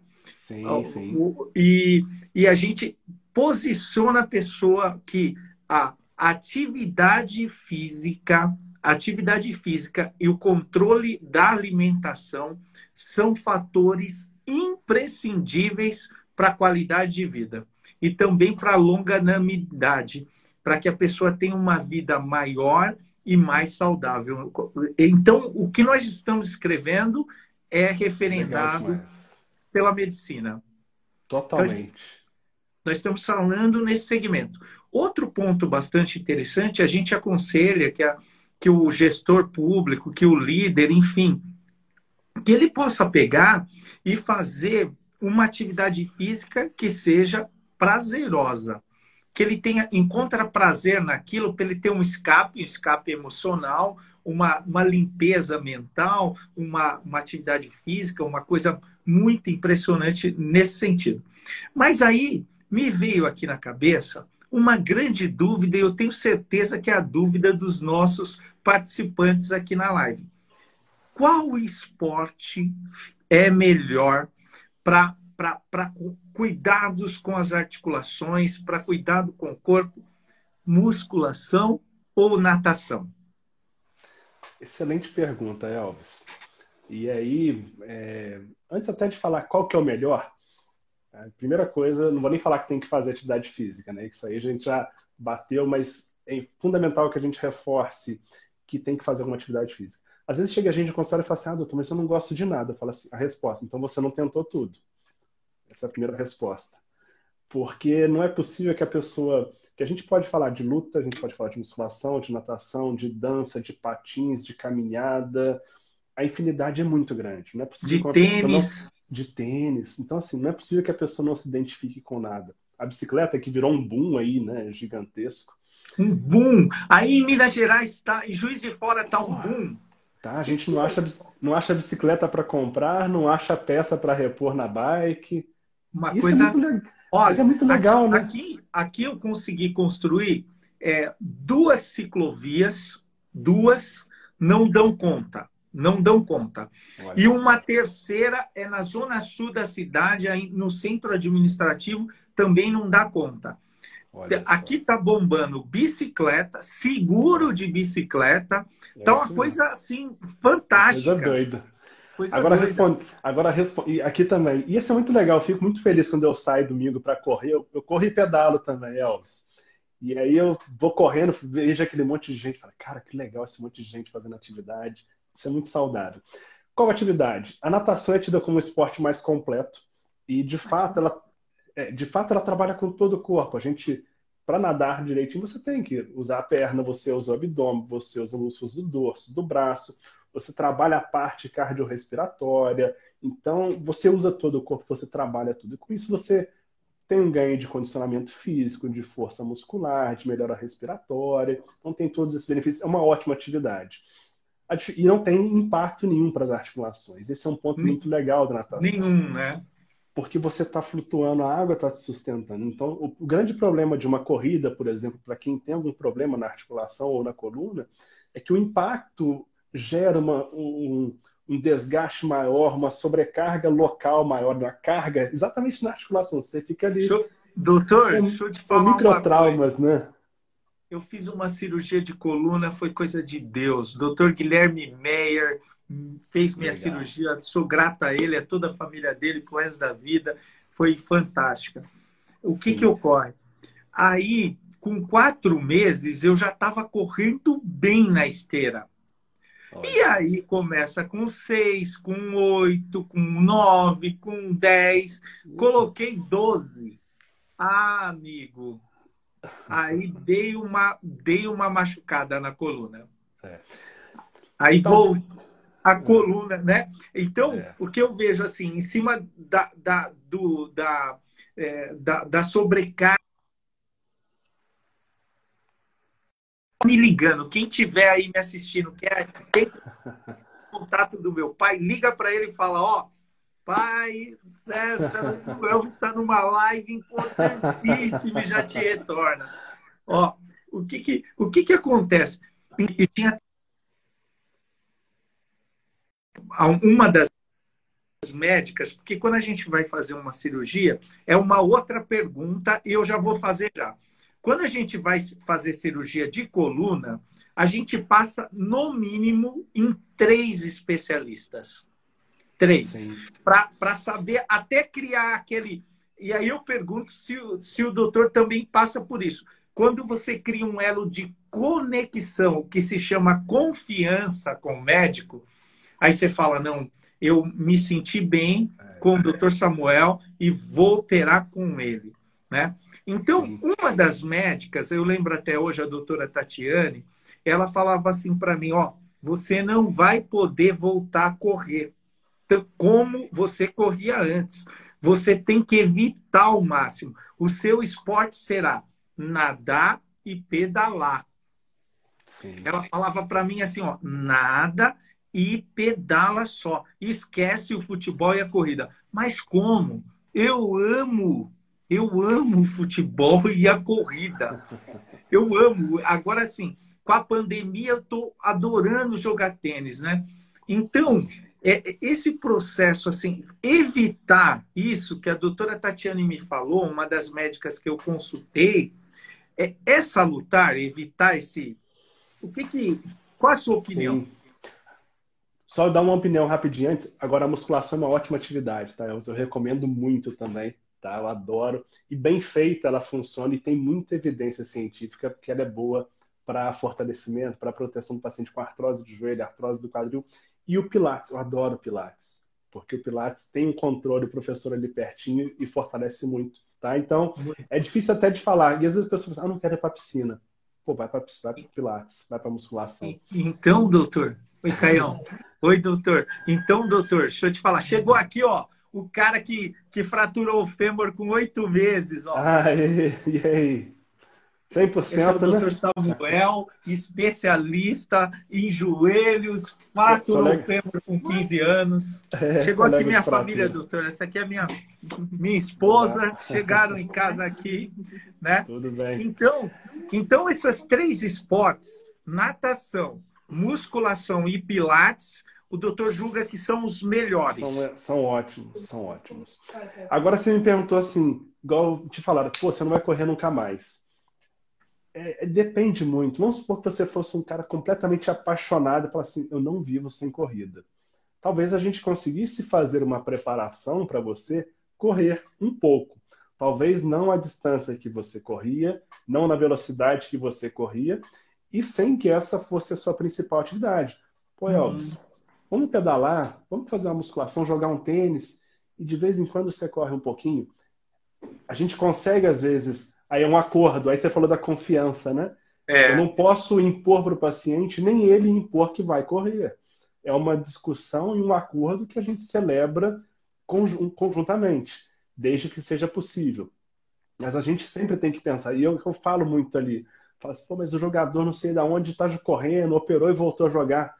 Sim, sim. E, e a gente posiciona a pessoa que a atividade física, atividade física e o controle da alimentação são fatores imprescindíveis para a qualidade de vida e também para a longanimidade, para que a pessoa tenha uma vida maior e mais saudável. Então, o que nós estamos escrevendo é referendado pela medicina. Totalmente. Então, nós estamos falando nesse segmento. Outro ponto bastante interessante, a gente aconselha que, a, que o gestor público, que o líder, enfim, que ele possa pegar e fazer uma atividade física que seja prazerosa, que ele tenha encontra prazer naquilo, para ele ter um escape, um escape emocional, uma, uma limpeza mental, uma, uma atividade física, uma coisa muito impressionante nesse sentido. Mas aí me veio aqui na cabeça uma grande dúvida, e eu tenho certeza que é a dúvida dos nossos participantes aqui na live qual esporte é melhor para cuidados com as articulações, para cuidado com o corpo, musculação ou natação? Excelente pergunta, Elvis. E aí, é, antes até de falar qual que é o melhor, a primeira coisa, não vou nem falar que tem que fazer atividade física, né? Isso aí a gente já bateu, mas é fundamental que a gente reforce que tem que fazer alguma atividade física. Às vezes chega a gente no consultório e fala assim, ah, doutor, mas eu não gosto de nada. Fala assim, a resposta, então você não tentou tudo. Essa é a primeira resposta. Porque não é possível que a pessoa. Que a gente pode falar de luta, a gente pode falar de musculação, de natação, de dança, de patins, de caminhada. A infinidade é muito grande. Não é possível de tênis. Não... De tênis. Então, assim, não é possível que a pessoa não se identifique com nada. A bicicleta, que virou um boom aí, né? Gigantesco. Um boom. Aí em Minas Gerais está, em Juiz de Fora está um boom. Tá, a gente não acha, não acha bicicleta para comprar, não acha peça para repor na bike. Uma Isso é coisa. É muito, Olha, é muito legal, aqui, né? Aqui, aqui eu consegui construir é, duas ciclovias, duas não dão conta. Não dão conta. Olha. E uma terceira é na zona sul da cidade, no centro administrativo, também não dá conta. Olha Aqui está bombando bicicleta, seguro de bicicleta. É tá uma coisa assim fantástica. Coisa doida. Coisa agora responde, agora responde, aqui também. E isso é muito legal, eu fico muito feliz quando eu saio domingo para correr. Eu, eu corro e pedalo também, Elvis. E aí eu vou correndo, vejo aquele monte de gente, falo, cara, que legal esse monte de gente fazendo atividade. Isso é muito saudável. Qual atividade? A natação é tida como um esporte mais completo e de fato ela é, de fato, ela trabalha com todo o corpo. A gente, para nadar direitinho, você tem que usar a perna, você usa o abdômen, você usa os músculos do dorso, do braço, você trabalha a parte cardiorrespiratória. Então, você usa todo o corpo, você trabalha tudo. E com isso, você tem um ganho de condicionamento físico, de força muscular, de melhora respiratória. Então, tem todos esses benefícios. É uma ótima atividade. E não tem impacto nenhum para as articulações. Esse é um ponto muito legal da natação. Nenhum, né? porque você está flutuando, a água está te sustentando. Então, o, o, grande problema de uma corrida, por exemplo, para quem tem algum problema na articulação ou na coluna, é que o impacto gera uma, um, um desgaste maior, uma sobrecarga local maior, uma carga exatamente na articulação. Você fica ali. Eu, doutor, são, deixa eu te falar. São microtraumas, né? Eu fiz uma cirurgia de coluna, foi coisa de Deus. Doutor Guilherme Meyer fez minha Legal. cirurgia, sou grata a ele, a toda a família dele, pro resto da vida. Foi fantástica. O que, que ocorre? Aí, com quatro meses, eu já estava correndo bem na esteira. Olha. E aí começa com seis, com oito, com nove, com dez. Coloquei doze. Ah, amigo, Aí dei uma, dei uma machucada na coluna. É. Aí então, vou a coluna, né? Então, é. o que eu vejo assim, em cima da, da, do, da, é, da, da sobrecarga. Me ligando, quem tiver aí me assistindo, quer, tem, contato do meu pai, liga para ele e fala: Ó, pai, César, o Elvis está numa live importantíssima e já te retorna. Ó, o que que, o que, que acontece? E tinha uma das médicas, porque quando a gente vai fazer uma cirurgia, é uma outra pergunta e eu já vou fazer já. Quando a gente vai fazer cirurgia de coluna, a gente passa no mínimo em três especialistas. Três. Para saber até criar aquele. E aí eu pergunto se, se o doutor também passa por isso. Quando você cria um elo de conexão, que se chama confiança com o médico, aí você fala: não, eu me senti bem com o doutor Samuel e vou operar com ele. Né? Então, uma das médicas, eu lembro até hoje a doutora Tatiane, ela falava assim para mim: ó, você não vai poder voltar a correr como você corria antes. Você tem que evitar ao máximo. O seu esporte será nadar e pedalar. Sim. Ela falava para mim assim, ó, nada e pedala só. Esquece o futebol e a corrida. Mas como? Eu amo, eu amo o futebol e a corrida. Eu amo. Agora sim, com a pandemia eu estou adorando jogar tênis, né? Então, é, esse processo, assim, evitar isso que a doutora Tatiane me falou, uma das médicas que eu consultei, é, é salutar, evitar esse. O que que. Qual a sua opinião? Sim. Só dar uma opinião rapidinho antes. Agora, a musculação é uma ótima atividade, tá? Eu, eu recomendo muito também, tá? Eu adoro. E bem feita ela funciona e tem muita evidência científica que ela é boa para fortalecimento, para proteção do paciente com artrose do joelho, artrose do quadril. E o Pilates, eu adoro Pilates, porque o Pilates tem um controle, o professor ali pertinho e fortalece muito, tá? Então, é difícil até de falar. E às vezes as pessoas falam, ah, não quero ir para piscina. Pô, vai para Pilates, vai para musculação. Então, doutor, Oi, Caião. Oi, doutor. Então, doutor, deixa eu te falar. Chegou aqui, ó, o cara que, que fraturou o fêmur com oito meses, ó. Ah, e, e aí? 100%, Esse é o doutor né? Samuel, especialista em joelhos, fraturou o fêmur com 15 anos. É, Chegou aqui minha família, doutor. Essa aqui é minha, minha esposa. Chegaram em casa aqui, né? Tudo bem. Então, então esses três esportes, natação, musculação e pilates, o doutor julga que são os melhores. São, são ótimos, são ótimos. Agora você me perguntou assim, igual te falaram, pô, você não vai correr nunca mais. É, é, depende muito. Vamos supor que você fosse um cara completamente apaixonado e falar assim, eu não vivo sem corrida. Talvez a gente conseguisse fazer uma preparação para você correr um pouco. Talvez não a distância que você corria, não na velocidade que você corria, e sem que essa fosse a sua principal atividade. Pô, uhum. Elvis, uhum. Vamos pedalar, vamos fazer uma musculação, jogar um tênis, e de vez em quando você corre um pouquinho. A gente consegue, às vezes, aí é um acordo, aí você falou da confiança, né? É. Eu não posso impor para o paciente, nem ele impor que vai correr. É uma discussão e um acordo que a gente celebra conjuntamente, desde que seja possível. Mas a gente sempre tem que pensar, e eu, eu falo muito ali, Fala assim, mas o jogador não sei de onde está correndo, operou e voltou a jogar.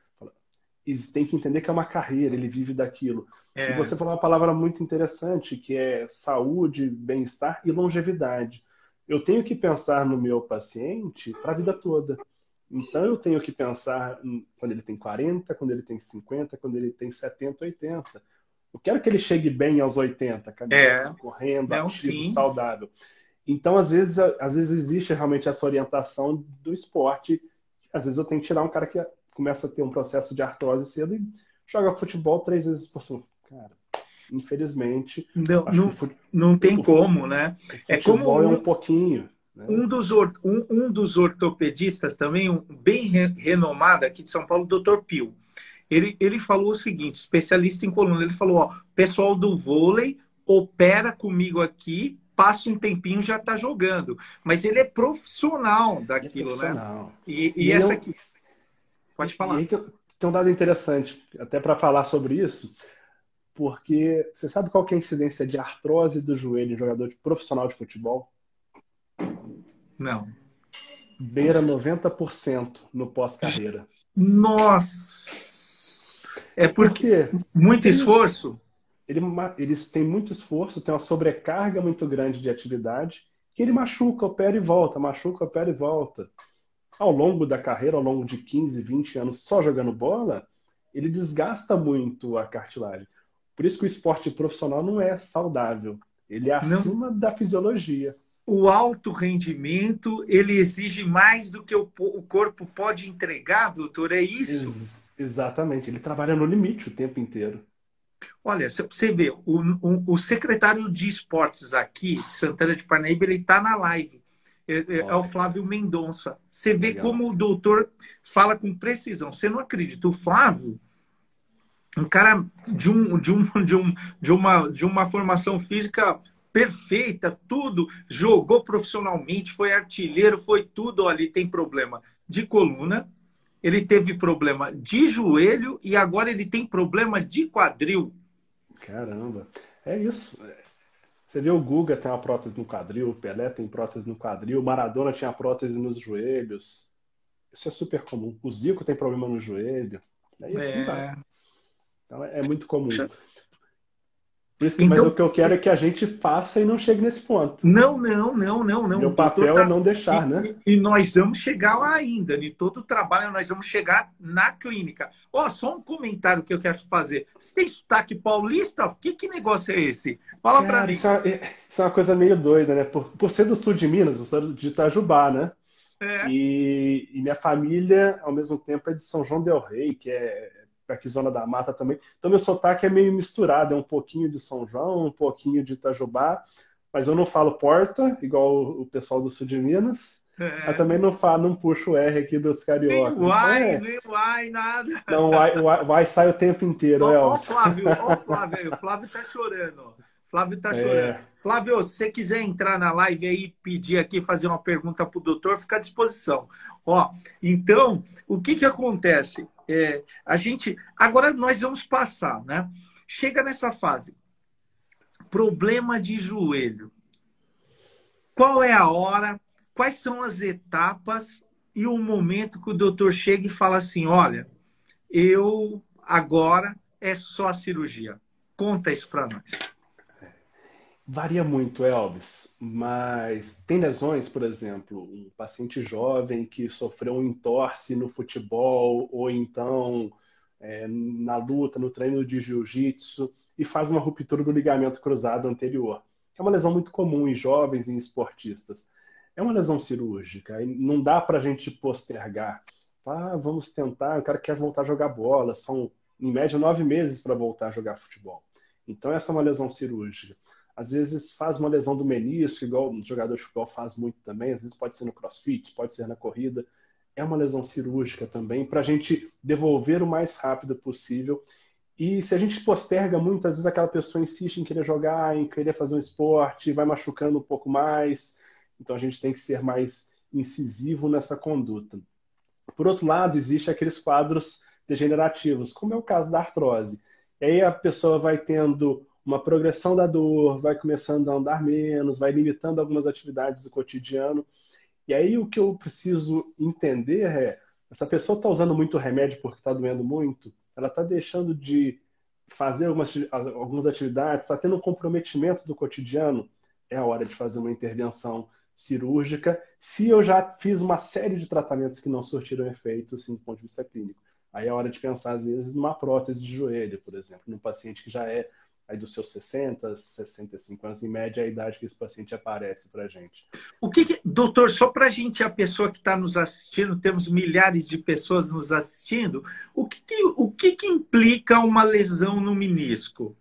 E tem que entender que é uma carreira, ele vive daquilo. É. E você falou uma palavra muito interessante, que é saúde, bem-estar e longevidade. Eu tenho que pensar no meu paciente para a vida toda. Então eu tenho que pensar quando ele tem 40, quando ele tem 50, quando ele tem 70, 80. Eu quero que ele chegue bem aos 80, caminhando, é. correndo, ativo, saudável. Então, às vezes, às vezes existe realmente essa orientação do esporte. Às vezes eu tenho que tirar um cara que começa a ter um processo de artrose cedo e joga futebol três vezes por semana. Cara, infelizmente. Não, não, fute... não tem como, né? é como um, é um pouquinho. Né? Um, dos, um, um dos ortopedistas também, um, bem re, renomado aqui de São Paulo, o Dr. Pio. Ele, ele falou o seguinte, especialista em coluna, ele falou, ó, pessoal do vôlei opera comigo aqui passa um tempinho já está jogando. Mas ele é profissional daquilo, é profissional. né? E, e, e essa aqui. Pode falar. E tem, um dado interessante, até para falar sobre isso, porque você sabe qual é a incidência de artrose do joelho em jogador de profissional de futebol? Não. Beira 90% no pós-carreira. Nossa! É porque Por muito eles, esforço. Ele, eles têm muito esforço, tem uma sobrecarga muito grande de atividade, que ele machuca, opera e volta, machuca, opera e volta. Ao longo da carreira, ao longo de 15, 20 anos só jogando bola, ele desgasta muito a cartilagem. Por isso que o esporte profissional não é saudável. Ele é acima não. da fisiologia. O alto rendimento, ele exige mais do que o, o corpo pode entregar, doutor, é isso? Ex exatamente. Ele trabalha no limite o tempo inteiro. Olha, você vê, o, o, o secretário de esportes aqui, de Santana de Parnaíba, ele está na live. É, é, é, o Flávio Mendonça. Você vê Legal. como o doutor fala com precisão. Você não acredita. O Flávio, um cara de, um, de, um, de, um, de, uma, de uma formação física perfeita, tudo, jogou profissionalmente, foi artilheiro, foi tudo ali, tem problema de coluna, ele teve problema de joelho e agora ele tem problema de quadril. Caramba, é isso. Você vê o Guga tem uma prótese no quadril, o Pelé tem prótese no quadril, o Maradona tinha prótese nos joelhos. Isso é super comum. O Zico tem problema no joelho. É isso, é... Então é muito comum. Isso, então, mas o que eu quero é que a gente faça e não chegue nesse ponto. Não, não, não, não, não. Meu papel tá... é não deixar, e, né? E, e, nós vamos chegar lá ainda. De todo o trabalho, nós vamos chegar na clínica. Ó, oh, só um comentário que eu quero fazer. Você tem sotaque paulista? Que, que negócio é esse? Fala para mim. Isso é, isso é, uma coisa meio doida, né? Por, por ser do sul de Minas, eu sou de Itajubá, né? É. E, e minha família, ao mesmo tempo, é de São João del Rei, que é aqui Zona da Mata também. Então meu sotaque é meio misturado, é um pouquinho de São João, um pouquinho de Itajubá, mas eu não falo porta, igual o pessoal do sul de Minas. É. Mas também não falo, não puxo o R aqui dos cariocas. Nem uai, então, é. nem uai, nada. Não, uai, uai, uai sai o tempo inteiro, ó, é, ó, Flávio, ó, Flávio, o Flávio tá chorando. Flávio tá chorando. É. Flávio, se você quiser entrar na live aí pedir aqui, fazer uma pergunta pro doutor, fica à disposição. Ó, então, o que que acontece? É, a gente. Agora nós vamos passar, né? Chega nessa fase. Problema de joelho. Qual é a hora? Quais são as etapas e o momento que o doutor chega e fala assim: olha, eu agora é só a cirurgia. Conta isso para nós. Varia muito, Elvis, mas tem lesões, por exemplo, um paciente jovem que sofreu um entorse no futebol ou então é, na luta, no treino de jiu-jitsu e faz uma ruptura do ligamento cruzado anterior. É uma lesão muito comum em jovens e em esportistas. É uma lesão cirúrgica e não dá para a gente postergar. Ah, vamos tentar, o cara quer voltar a jogar bola, são em média nove meses para voltar a jogar futebol. Então essa é uma lesão cirúrgica às vezes faz uma lesão do menisco, igual o jogador de futebol faz muito também, às vezes pode ser no crossfit, pode ser na corrida. É uma lesão cirúrgica também, para a gente devolver o mais rápido possível. E se a gente posterga muito, às vezes aquela pessoa insiste em querer jogar, em querer fazer um esporte, vai machucando um pouco mais. Então a gente tem que ser mais incisivo nessa conduta. Por outro lado, existem aqueles quadros degenerativos, como é o caso da artrose. E aí a pessoa vai tendo uma progressão da dor, vai começando a andar menos, vai limitando algumas atividades do cotidiano. E aí o que eu preciso entender é, essa pessoa está usando muito remédio porque está doendo muito, ela está deixando de fazer algumas, algumas atividades, está tendo um comprometimento do cotidiano, é a hora de fazer uma intervenção cirúrgica. Se eu já fiz uma série de tratamentos que não surtiram efeitos, assim, do ponto de vista clínico, aí é hora de pensar, às vezes, numa prótese de joelho, por exemplo, num paciente que já é aí dos seus 60, 65 anos, em média, é a idade que esse paciente aparece para a gente. O que, que doutor, só para a gente, a pessoa que está nos assistindo, temos milhares de pessoas nos assistindo, o que, que o que, que implica uma lesão no menisco?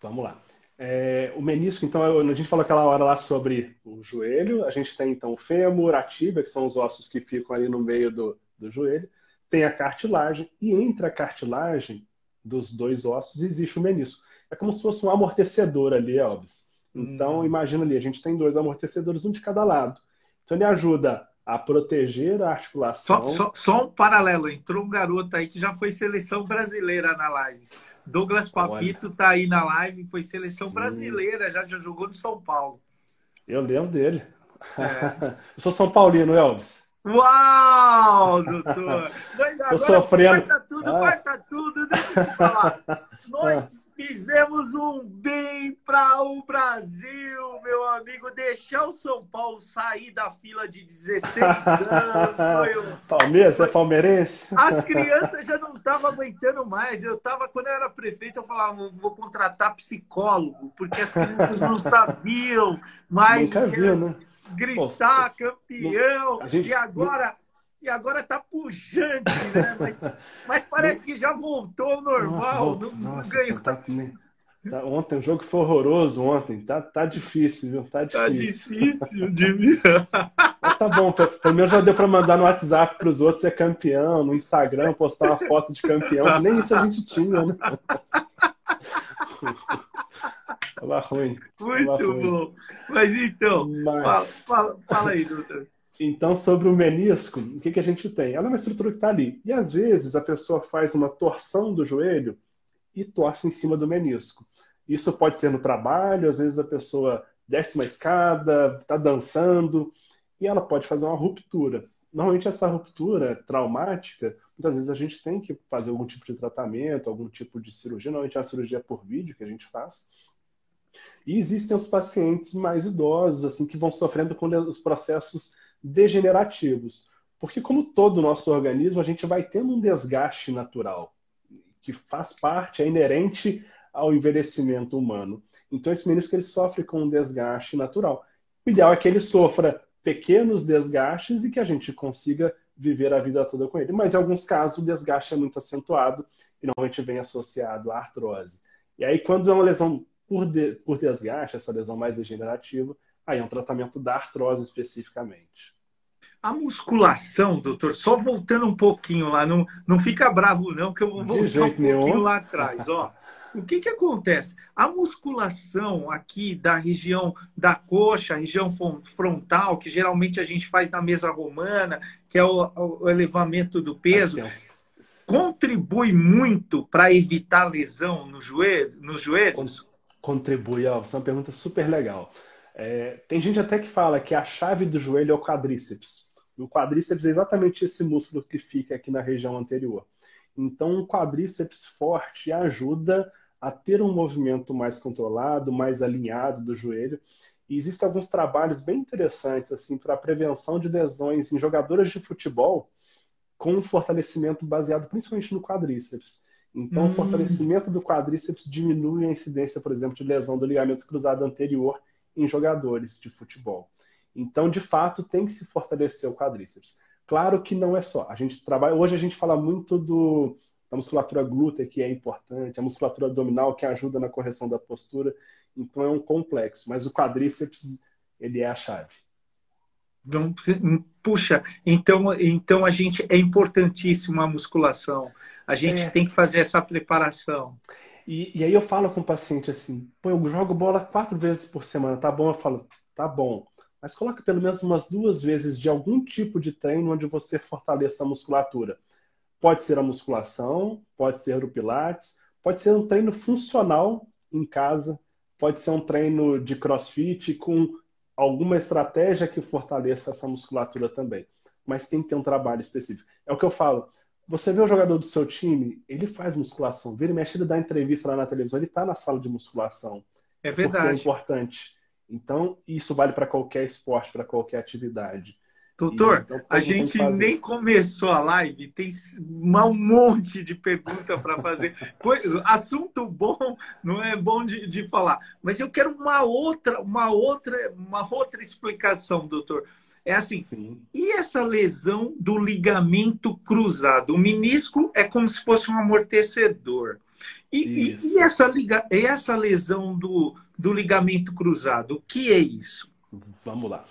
Vamos lá. É, o menisco, então, a gente falou aquela hora lá sobre o joelho, a gente tem então o fêmur, a tíbia, que são os ossos que ficam ali no meio do, do joelho, tem a cartilagem, e entre a cartilagem dos dois ossos existe o menisco. É como se fosse um amortecedor ali, Elvis. Então, hum. imagina ali, a gente tem dois amortecedores, um de cada lado. Então, ele ajuda a proteger a articulação. Só, só, só, um paralelo, entrou um garoto aí que já foi seleção brasileira na live. Douglas Papito está aí na live, foi seleção Sim. brasileira, já, já jogou no São Paulo. Eu lembro dele. É. Eu sou São Paulino, Elvis. Uau, doutor! Nós agora sofrendo. corta tudo, ah. corta tudo, deixa eu te falar. Nós fizemos um bem para o Brasil, meu amigo. Deixar o São Paulo sair da fila de 16 anos. Eu... Palmeiras, é palmeirense? As crianças já não estavam aguentando mais. Eu tava, quando eu era prefeito, eu falava, vou contratar psicólogo, porque as crianças não sabiam mais. Nunca viu, né? Gritar campeão, gente... e agora e agora tá pujante, né? Mas, mas parece que já voltou ao normal, nossa, não, não ganhou. Tá, tá, ontem o jogo foi horroroso ontem, tá, tá difícil, viu? Tá, difícil. Tá difícil de Mas tá bom, pelo menos já deu para mandar no WhatsApp para os outros ser campeão, no Instagram postar uma foto de campeão, nem isso a gente tinha, né? Tava ruim. Muito Tava bom. Ruim. Mas então, Mas... Fala, fala, fala, aí, doutor. Então, sobre o menisco, o que, que a gente tem? Ela é uma estrutura que está ali. E às vezes a pessoa faz uma torção do joelho e torce em cima do menisco. Isso pode ser no trabalho, às vezes a pessoa desce uma escada, está dançando, e ela pode fazer uma ruptura. Normalmente essa ruptura traumática, muitas vezes a gente tem que fazer algum tipo de tratamento, algum tipo de cirurgia, normalmente é a cirurgia por vídeo que a gente faz, e existem os pacientes mais idosos, assim, que vão sofrendo com os processos degenerativos. Porque, como todo o nosso organismo, a gente vai tendo um desgaste natural, que faz parte, é inerente ao envelhecimento humano. Então, esse menisco ele sofre com um desgaste natural. O ideal é que ele sofra pequenos desgastes e que a gente consiga viver a vida toda com ele. Mas, em alguns casos, o desgaste é muito acentuado e normalmente vem associado à artrose. E aí, quando é uma lesão por, de, por desgaste, essa lesão mais degenerativa, aí é um tratamento da artrose especificamente. A musculação, doutor, só voltando um pouquinho lá, não, não fica bravo não, que eu vou voltar um pouquinho nenhum. lá atrás, ó. O que que acontece? A musculação aqui da região da coxa, região frontal, que geralmente a gente faz na mesa romana, que é o, o elevamento do peso, contribui muito para evitar lesão no joelho, nos joelhos? Contribui? Ó, essa é uma pergunta super legal. É, tem gente até que fala que a chave do joelho é o quadríceps. O quadríceps é exatamente esse músculo que fica aqui na região anterior. Então, um quadríceps forte ajuda a ter um movimento mais controlado, mais alinhado do joelho. E existem alguns trabalhos bem interessantes assim para a prevenção de lesões em jogadoras de futebol com um fortalecimento baseado principalmente no quadríceps. Então, hum. o fortalecimento do quadríceps diminui a incidência, por exemplo, de lesão do ligamento cruzado anterior em jogadores de futebol. Então, de fato, tem que se fortalecer o quadríceps. Claro que não é só. A gente trabalha. Hoje a gente fala muito do, da musculatura glútea, que é importante, a musculatura abdominal, que ajuda na correção da postura. Então, é um complexo. Mas o quadríceps, ele é a chave. Então, puxa, então, então a gente é importantíssima a musculação. A gente é. tem que fazer essa preparação. E, e, aí eu falo com o paciente assim, pô, eu jogo bola quatro vezes por semana, tá bom? Eu falo, tá bom. Mas coloca pelo menos umas duas vezes de algum tipo de treino onde você fortaleça a musculatura. Pode ser a musculação, pode ser o pilates, pode ser um treino funcional em casa, pode ser um treino de crossfit com alguma estratégia que fortaleça essa musculatura também. Mas tem que ter um trabalho específico. É o que eu falo. Você vê o jogador do seu time, ele faz musculação. Vira e mexe, ele dá entrevista lá na televisão, ele está na sala de musculação. É verdade. é importante. Então, isso vale para qualquer esporte, para qualquer atividade. Doutor, então, a gente nem começou a live, tem um monte de pergunta para fazer. Assunto bom, não é bom de, de, falar. Mas eu quero uma outra, uma outra, uma outra explicação, doutor. É assim, Sim. e essa lesão do ligamento cruzado? O menisco é como se fosse um amortecedor. E, e, e essa, liga, essa lesão do, do ligamento cruzado, o que é isso? Vamos lá.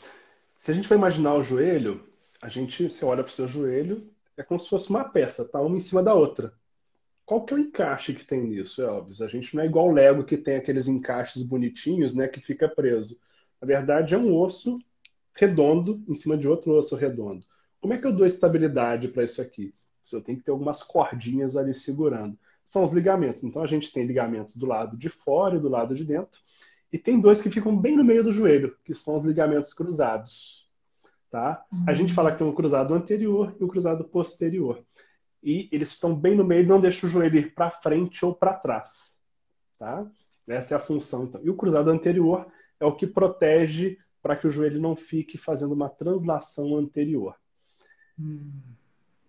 Se a gente for imaginar o joelho, a gente, você olha para o seu joelho, é como se fosse uma peça, tá uma em cima da outra. Qual que é o encaixe que tem nisso? Óbvio, a gente não é igual o Lego que tem aqueles encaixes bonitinhos, né, que fica preso. Na verdade, é um osso redondo em cima de outro osso redondo. Como é que eu dou estabilidade para isso aqui? Eu tenho que ter algumas cordinhas ali segurando. São os ligamentos. Então a gente tem ligamentos do lado de fora e do lado de dentro. E tem dois que ficam bem no meio do joelho, que são os ligamentos cruzados. tá? A gente fala que tem um cruzado anterior e um cruzado posterior. E eles estão bem no meio e não deixam o joelho ir para frente ou para trás, tá? Essa é a função. Então. E o cruzado anterior é o que protege para que o joelho não fique fazendo uma translação anterior. Hum.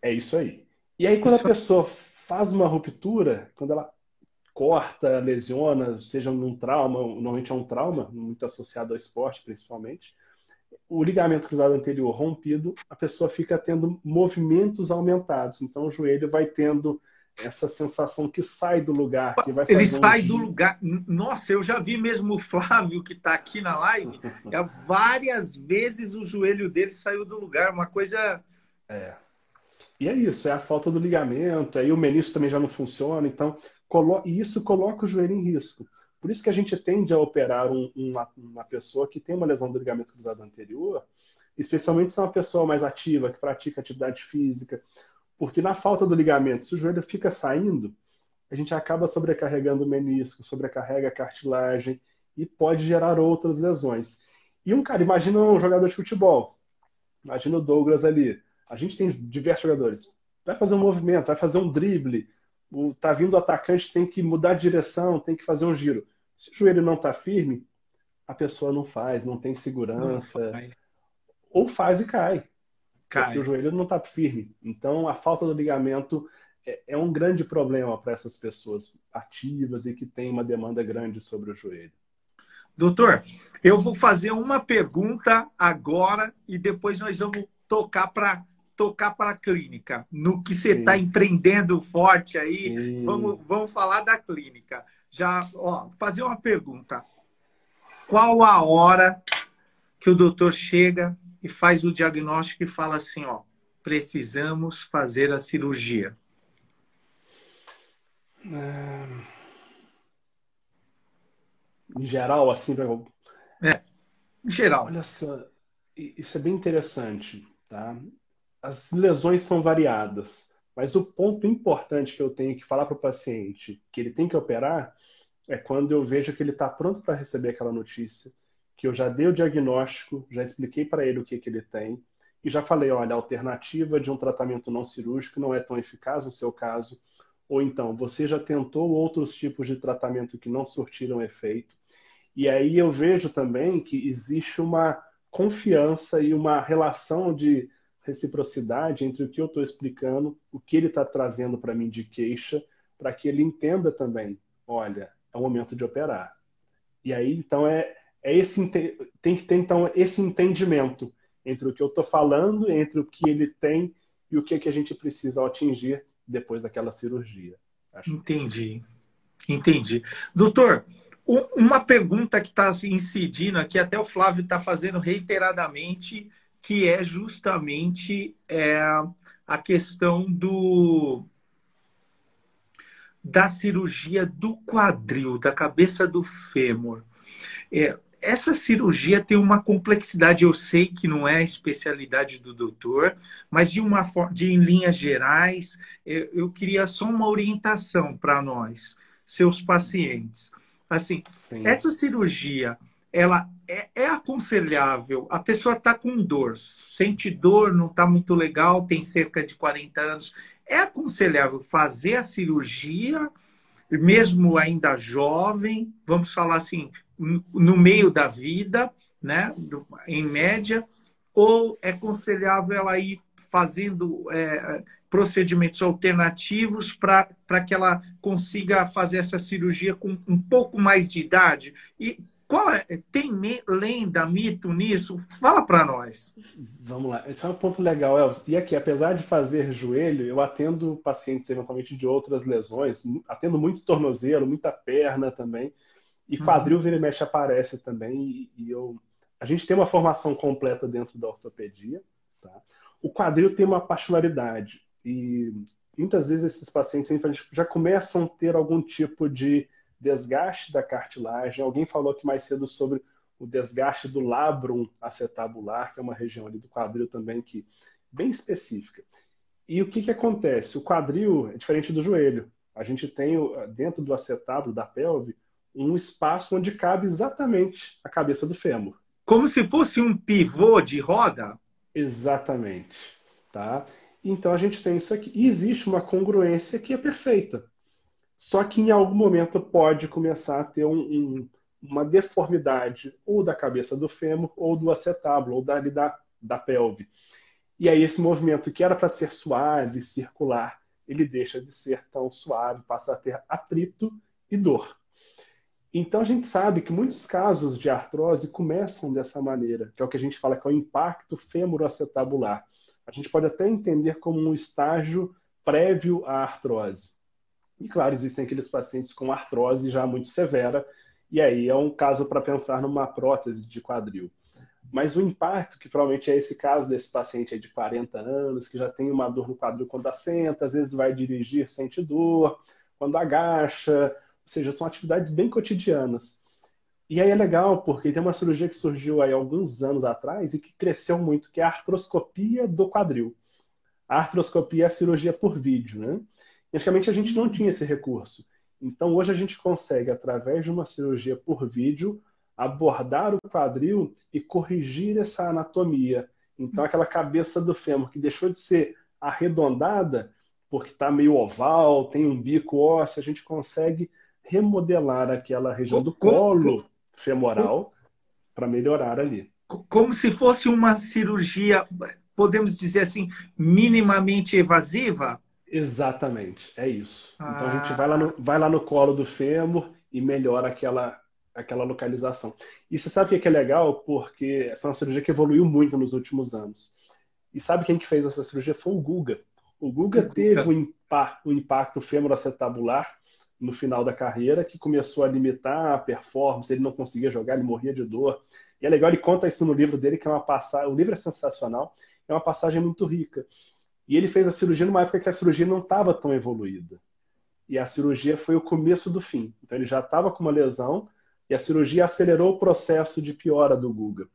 É isso aí. E aí, quando isso... a pessoa faz uma ruptura, quando ela corta, lesiona, seja num trauma, normalmente é um trauma, muito associado ao esporte, principalmente, o ligamento cruzado anterior rompido, a pessoa fica tendo movimentos aumentados. Então, o joelho vai tendo essa sensação que sai do lugar, que vai Ele sai um... do lugar. Nossa, eu já vi mesmo o Flávio que está aqui na live. Várias vezes o joelho dele saiu do lugar, uma coisa. É. E é isso, é a falta do ligamento, aí o menisco também já não funciona, então. E isso coloca o joelho em risco. Por isso que a gente tende a operar um, uma, uma pessoa que tem uma lesão do ligamento cruzado anterior, especialmente se é uma pessoa mais ativa, que pratica atividade física, porque na falta do ligamento, se o joelho fica saindo, a gente acaba sobrecarregando o menisco, sobrecarrega a cartilagem e pode gerar outras lesões. E um cara, imagina um jogador de futebol, imagina o Douglas ali. A gente tem diversos jogadores. Vai fazer um movimento, vai fazer um drible, o, tá vindo o atacante, tem que mudar de direção, tem que fazer um giro. Se o joelho não está firme, a pessoa não faz, não tem segurança. Não faz. Ou faz e cai. Cai. Porque o joelho não está firme. Então, a falta do ligamento é, é um grande problema para essas pessoas ativas e que têm uma demanda grande sobre o joelho. Doutor, eu vou fazer uma pergunta agora e depois nós vamos tocar para tocar para a clínica. No que você está empreendendo forte aí, vamos, vamos falar da clínica. Já, ó, fazer uma pergunta. Qual a hora que o doutor chega e faz o diagnóstico e fala assim, ó, precisamos fazer a cirurgia? É... Em geral, assim, é, em geral. Olha só, isso é bem interessante, tá? As lesões são variadas, mas o ponto importante que eu tenho que falar para o paciente que ele tem que operar é quando eu vejo que ele está pronto para receber aquela notícia, que eu já dei o diagnóstico, já expliquei para ele o que, que ele tem, e já falei, olha, a alternativa de um tratamento não cirúrgico não é tão eficaz no seu caso, ou então, você já tentou outros tipos de tratamento que não surtiram efeito. E aí eu vejo também que existe uma confiança e uma relação de reciprocidade entre o que eu estou explicando, o que ele está trazendo para mim de queixa, para que ele entenda também, olha, é o momento de operar. E aí, então, é, é esse tem que ter então esse entendimento entre o que eu estou falando, entre o que ele tem e o que, é que a gente precisa atingir depois daquela cirurgia. Acho Entendi. Entendi. Doutor, uma pergunta que está incidindo aqui, até o Flávio está fazendo reiteradamente, que é justamente é, a questão do da cirurgia do quadril, da cabeça do fêmur. É, essa cirurgia tem uma complexidade, eu sei que não é a especialidade do doutor, mas de uma de em linhas gerais, eu queria só uma orientação para nós, seus pacientes. Assim, Sim. essa cirurgia, ela é, é aconselhável. A pessoa está com dor, sente dor, não está muito legal, tem cerca de 40 anos. É aconselhável fazer a cirurgia, mesmo ainda jovem, vamos falar assim, no meio da vida, né, em média, ou é aconselhável ela ir fazendo é, procedimentos alternativos para que ela consiga fazer essa cirurgia com um pouco mais de idade? E qual é, tem lenda, mito nisso? Fala para nós. Vamos lá. Esse é um ponto legal, Elvis. E aqui, apesar de fazer joelho, eu atendo pacientes eventualmente de outras lesões, atendo muito tornozelo, muita perna também. E uhum. quadril, vira e mexe, aparece também. E, eu... A gente tem uma formação completa dentro da ortopedia. Tá? O quadril tem uma particularidade. E muitas vezes esses pacientes já começam a ter algum tipo de desgaste da cartilagem. Alguém falou aqui mais cedo sobre o desgaste do labrum acetabular, que é uma região ali do quadril também que bem específica. E o que, que acontece? O quadril é diferente do joelho. A gente tem dentro do acetábulo da pelve um espaço onde cabe exatamente a cabeça do fêmur. Como se fosse um pivô de roda? Exatamente. Tá? Então a gente tem isso aqui. E existe uma congruência que é perfeita. Só que em algum momento pode começar a ter um, um, uma deformidade ou da cabeça do fêmur ou do acetábulo, ou da, da, da pelve. E aí esse movimento que era para ser suave, circular, ele deixa de ser tão suave, passa a ter atrito e dor. Então a gente sabe que muitos casos de artrose começam dessa maneira, que é o que a gente fala que é o impacto femoroacetabular. A gente pode até entender como um estágio prévio à artrose. E claro, existem aqueles pacientes com artrose já muito severa, e aí é um caso para pensar numa prótese de quadril. Mas o impacto, que provavelmente é esse caso desse paciente de 40 anos, que já tem uma dor no quadril quando assenta, às vezes vai dirigir, sente dor, quando agacha, ou seja, são atividades bem cotidianas. E aí é legal, porque tem uma cirurgia que surgiu aí alguns anos atrás e que cresceu muito, que é a artroscopia do quadril. A artroscopia é a cirurgia por vídeo, né? E antigamente a gente não tinha esse recurso. Então hoje a gente consegue, através de uma cirurgia por vídeo, abordar o quadril e corrigir essa anatomia. Então aquela cabeça do fêmur que deixou de ser arredondada, porque está meio oval, tem um bico ósseo, a gente consegue remodelar aquela região do colo femoral para melhorar ali. Como se fosse uma cirurgia, podemos dizer assim, minimamente evasiva? Exatamente, é isso. Ah. Então a gente vai lá, no, vai lá no colo do fêmur e melhora aquela, aquela localização. E você sabe o que é legal? Porque essa é uma cirurgia que evoluiu muito nos últimos anos. E sabe quem que fez essa cirurgia? Foi o Guga. O Guga teve um impacto, um impacto femoroacetabular no final da carreira que começou a limitar a performance, ele não conseguia jogar, ele morria de dor. E é legal, ele conta isso no livro dele, que é uma passagem, o livro é sensacional, é uma passagem muito rica. E ele fez a cirurgia numa época que a cirurgia não estava tão evoluída. E a cirurgia foi o começo do fim. Então ele já estava com uma lesão e a cirurgia acelerou o processo de piora do Guga.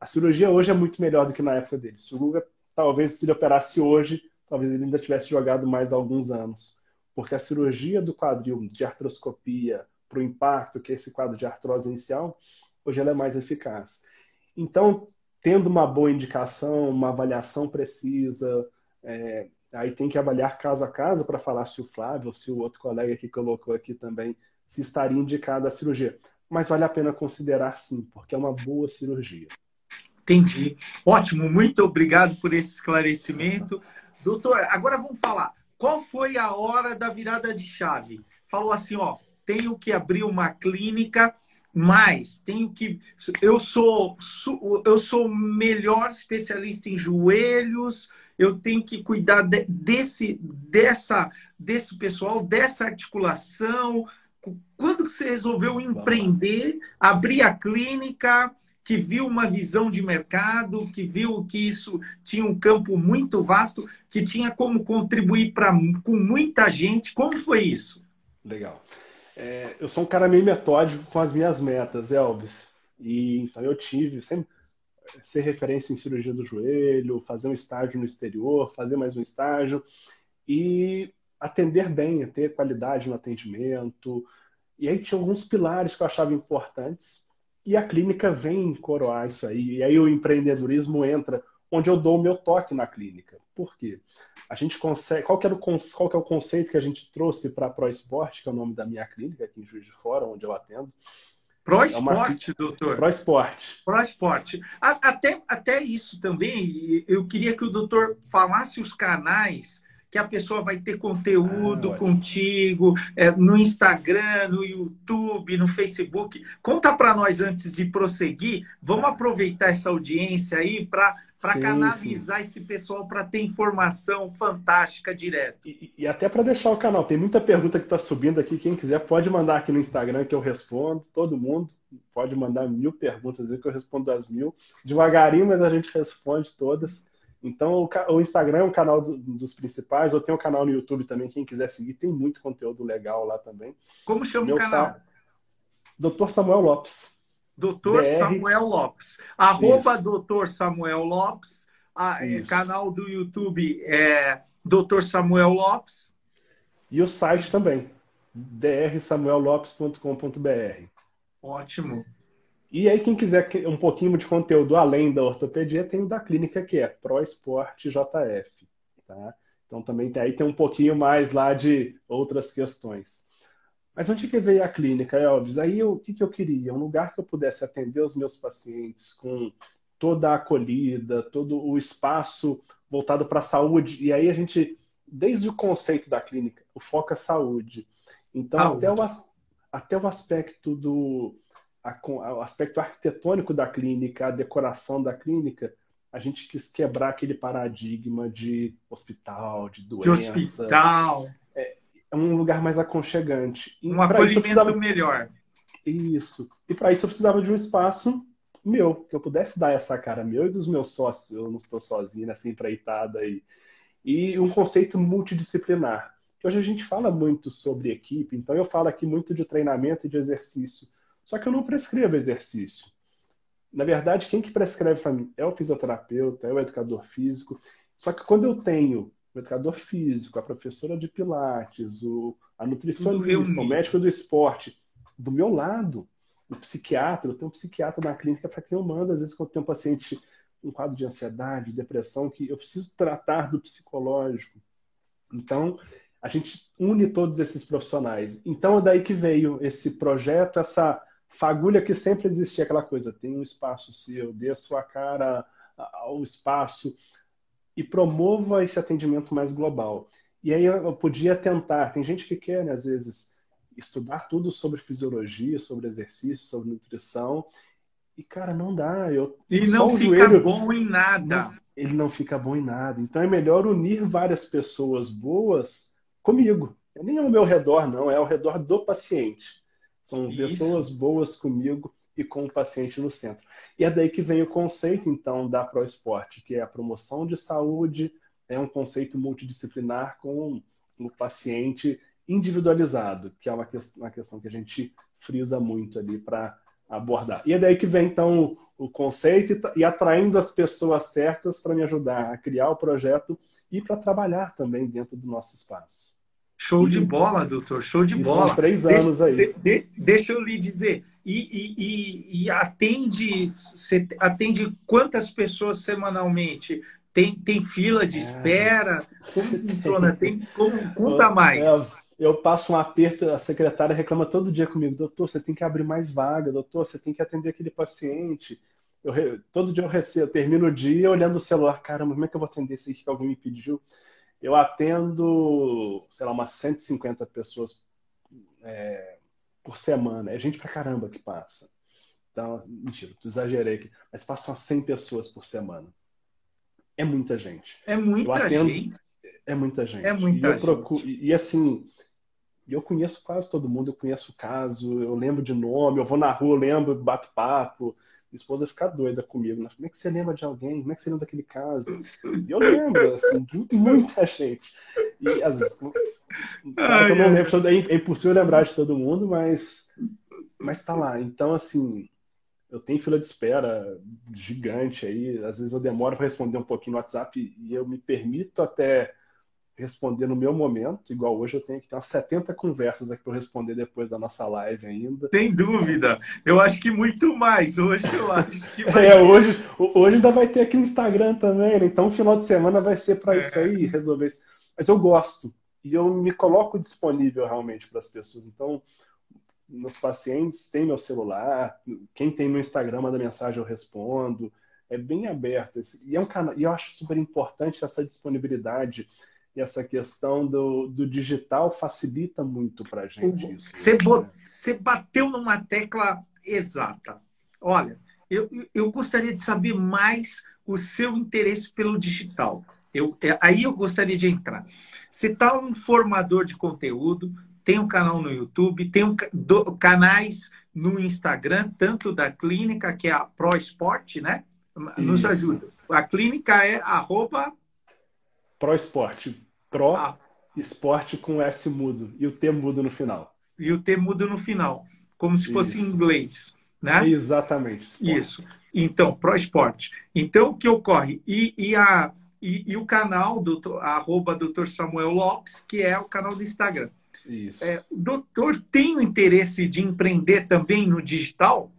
A cirurgia hoje é muito melhor do que na época dele. Se o Guga, talvez, se ele operasse hoje, talvez ele ainda tivesse jogado mais alguns anos porque a cirurgia do quadril de artroscopia para o impacto, que é esse quadro de artrose inicial, hoje ela é mais eficaz. Então, tendo uma boa indicação, uma avaliação precisa, é, aí tem que avaliar caso a caso para falar se o Flávio se o outro colega que colocou aqui também se estaria indicada a cirurgia. Mas vale a pena considerar sim, porque é uma boa cirurgia. Entendi. Ótimo, muito obrigado por esse esclarecimento. Doutor, agora vamos falar. Qual foi a hora da virada de chave? Falou assim, ó, tenho que abrir uma clínica, mas tenho que eu sou eu sou melhor especialista em joelhos, eu tenho que cuidar de, desse dessa desse pessoal, dessa articulação. Quando você resolveu empreender, abrir a clínica, que viu uma visão de mercado, que viu que isso tinha um campo muito vasto, que tinha como contribuir pra, com muita gente. Como foi isso? Legal. É, eu sou um cara meio metódico com as minhas metas, Elvis. E então eu tive sempre ser referência em cirurgia do joelho, fazer um estágio no exterior, fazer mais um estágio e atender bem, ter qualidade no atendimento. E aí tinha alguns pilares que eu achava importantes e a clínica vem coroar isso aí. E aí o empreendedorismo entra onde eu dou o meu toque na clínica. Por quê? A gente consegue. Qual que, era o, qual que é o conceito que a gente trouxe para a ProSport, que é o nome da minha clínica aqui em Juiz de Fora, onde eu atendo? ProSport, é uma... doutor? ProSport. ProSport. Até, até isso também, eu queria que o doutor falasse os canais que a pessoa vai ter conteúdo ah, contigo é, no Instagram, no YouTube, no Facebook. Conta para nós antes de prosseguir. Vamos aproveitar essa audiência aí para para canalizar sim. esse pessoal para ter informação fantástica direto. E, e até para deixar o canal, tem muita pergunta que está subindo aqui. Quem quiser pode mandar aqui no Instagram que eu respondo. Todo mundo pode mandar mil perguntas que eu respondo as mil. Devagarinho, mas a gente responde todas. Então, o, Instagram é um canal dos principais. Eu tenho um canal no YouTube também, quem quiser seguir, tem muito conteúdo legal lá também. Como chama Meu o canal? Doutor Samuel Lopes. Doutor Samuel Lopes. Arroba Doutor Samuel Lopes. A, é, canal do YouTube é Doutor Samuel Lopes. E o site também, drsamuellopes.com.br. Ótimo. E aí, quem quiser um pouquinho de conteúdo além da ortopedia, tem o da clínica, que é Pro Esporte JF. Tá? Então, também tem, aí tem um pouquinho mais lá de outras questões. Mas onde que veio a clínica, Elvis? Aí o que, que eu queria? Um lugar que eu pudesse atender os meus pacientes com toda a acolhida, todo o espaço voltado para a saúde. E aí a gente, desde o conceito da clínica, o foco é saúde. Então, até o, até o aspecto do a, o aspecto arquitetônico da clínica, a decoração da clínica, a gente quis quebrar aquele paradigma de hospital, de doença. De hospital. É, um lugar mais aconchegante. um acolhimento precisava... melhor. Isso. E para isso eu precisava de um espaço meu, que eu pudesse dar essa cara meu e dos meus sócios. Eu não estou sozinho nessa empreitada aí. E um conceito multidisciplinar. Hoje a gente fala muito sobre equipe, então eu falo aqui muito de treinamento e de exercício. Só que eu não prescrevo exercício. Na verdade, quem que prescreve para mim é o fisioterapeuta, é o educador físico. Só que quando eu tenho o educador físico, a professora de pilates, o, a nutricionista, o médico do esporte, do meu lado, o psiquiatra, eu tenho um psiquiatra na clínica para quem eu mando, às vezes, quando tem um paciente um quadro de ansiedade, depressão, que eu preciso tratar do psicológico. Então, a gente une todos esses profissionais. Então, é daí que veio esse projeto, essa fagulha que sempre existia aquela coisa, tem um espaço seu, dê a sua cara ao espaço e promova esse atendimento mais global. E aí eu podia tentar, tem gente que quer, né, às vezes, estudar tudo sobre fisiologia, sobre exercício, sobre nutrição, e cara, não dá. Eu, e não fica joelho, bom em nada. Não, ele não fica bom em nada. Então é melhor unir várias pessoas boas comigo. Nem ao meu redor, não, é ao redor do paciente. São Isso. pessoas boas comigo e com o paciente no centro. E é daí que vem o conceito, então, da ProEsport, que é a promoção de saúde, é um conceito multidisciplinar com o paciente individualizado, que é uma, uma questão que a gente frisa muito ali para abordar. E é daí que vem, então, o conceito e atraindo as pessoas certas para me ajudar a criar o projeto e para trabalhar também dentro do nosso espaço. Show de bola, doutor, show de bola. São três anos deixa, aí. De, de, deixa eu lhe dizer, e, e, e, atende, atende quantas pessoas semanalmente? Tem, tem fila de é. espera? Como funciona? Tem, como, conta mais. eu passo um aperto, a secretária reclama todo dia comigo, doutor, você tem que abrir mais vaga, doutor, você tem que atender aquele paciente. Eu, todo dia eu recebo, eu termino o dia olhando o celular, caramba, como é que eu vou atender isso aqui que alguém me pediu? Eu atendo, sei lá, umas 150 pessoas é, por semana. É gente pra caramba que passa. Então, mentira, tu exagerei aqui. Mas passam 100 pessoas por semana. É muita gente. É muita atendo, gente. É muita gente. É muita e gente. Procuro, e, e, assim, eu conheço quase todo mundo, eu conheço o caso, eu lembro de nome, eu vou na rua, eu lembro, bato papo. Esposa fica doida comigo. Né? Como é que você lembra de alguém? Como é que você lembra daquele caso? E eu lembro, assim, de muita gente. E às vezes. Ai, eu não lembro, é, é impossível lembrar de todo mundo, mas, mas tá lá. Então, assim, eu tenho fila de espera gigante aí. Às vezes eu demoro para responder um pouquinho no WhatsApp e eu me permito até responder no meu momento, igual hoje eu tenho que ter umas 70 conversas aqui para responder depois da nossa live ainda. Sem dúvida. Eu acho que muito mais. Hoje eu acho que vai É, hoje, hoje ainda vai ter aqui o Instagram também, né? Então o final de semana vai ser para é. isso aí, resolver isso. Mas eu gosto. E eu me coloco disponível realmente para as pessoas. Então, meus pacientes têm meu celular, quem tem meu Instagram manda mensagem, eu respondo. É bem aberto. E é um canal, e eu acho super importante essa disponibilidade e essa questão do, do digital facilita muito para a gente isso. Você, né? bateu numa tecla exata. Olha, eu, eu gostaria de saber mais o seu interesse pelo digital. Eu, é, aí eu gostaria de entrar. Você está um formador de conteúdo, tem um canal no YouTube, tem um, do, canais no Instagram, tanto da clínica, que é a Pro Esporte, né? Nos ajuda. A clínica é arroba Pro Esporte. Pro ah. Esporte com S mudo. E o T mudo no final. E o T mudo no final. Como se fosse Isso. em inglês. Né? Exatamente. Esporte. Isso. Então, Pro Esporte. Então, o que ocorre? E, e, a, e, e o canal, do, arroba Dr. Samuel Lopes, que é o canal do Instagram. Isso. É, doutor tem o interesse de empreender também no digital?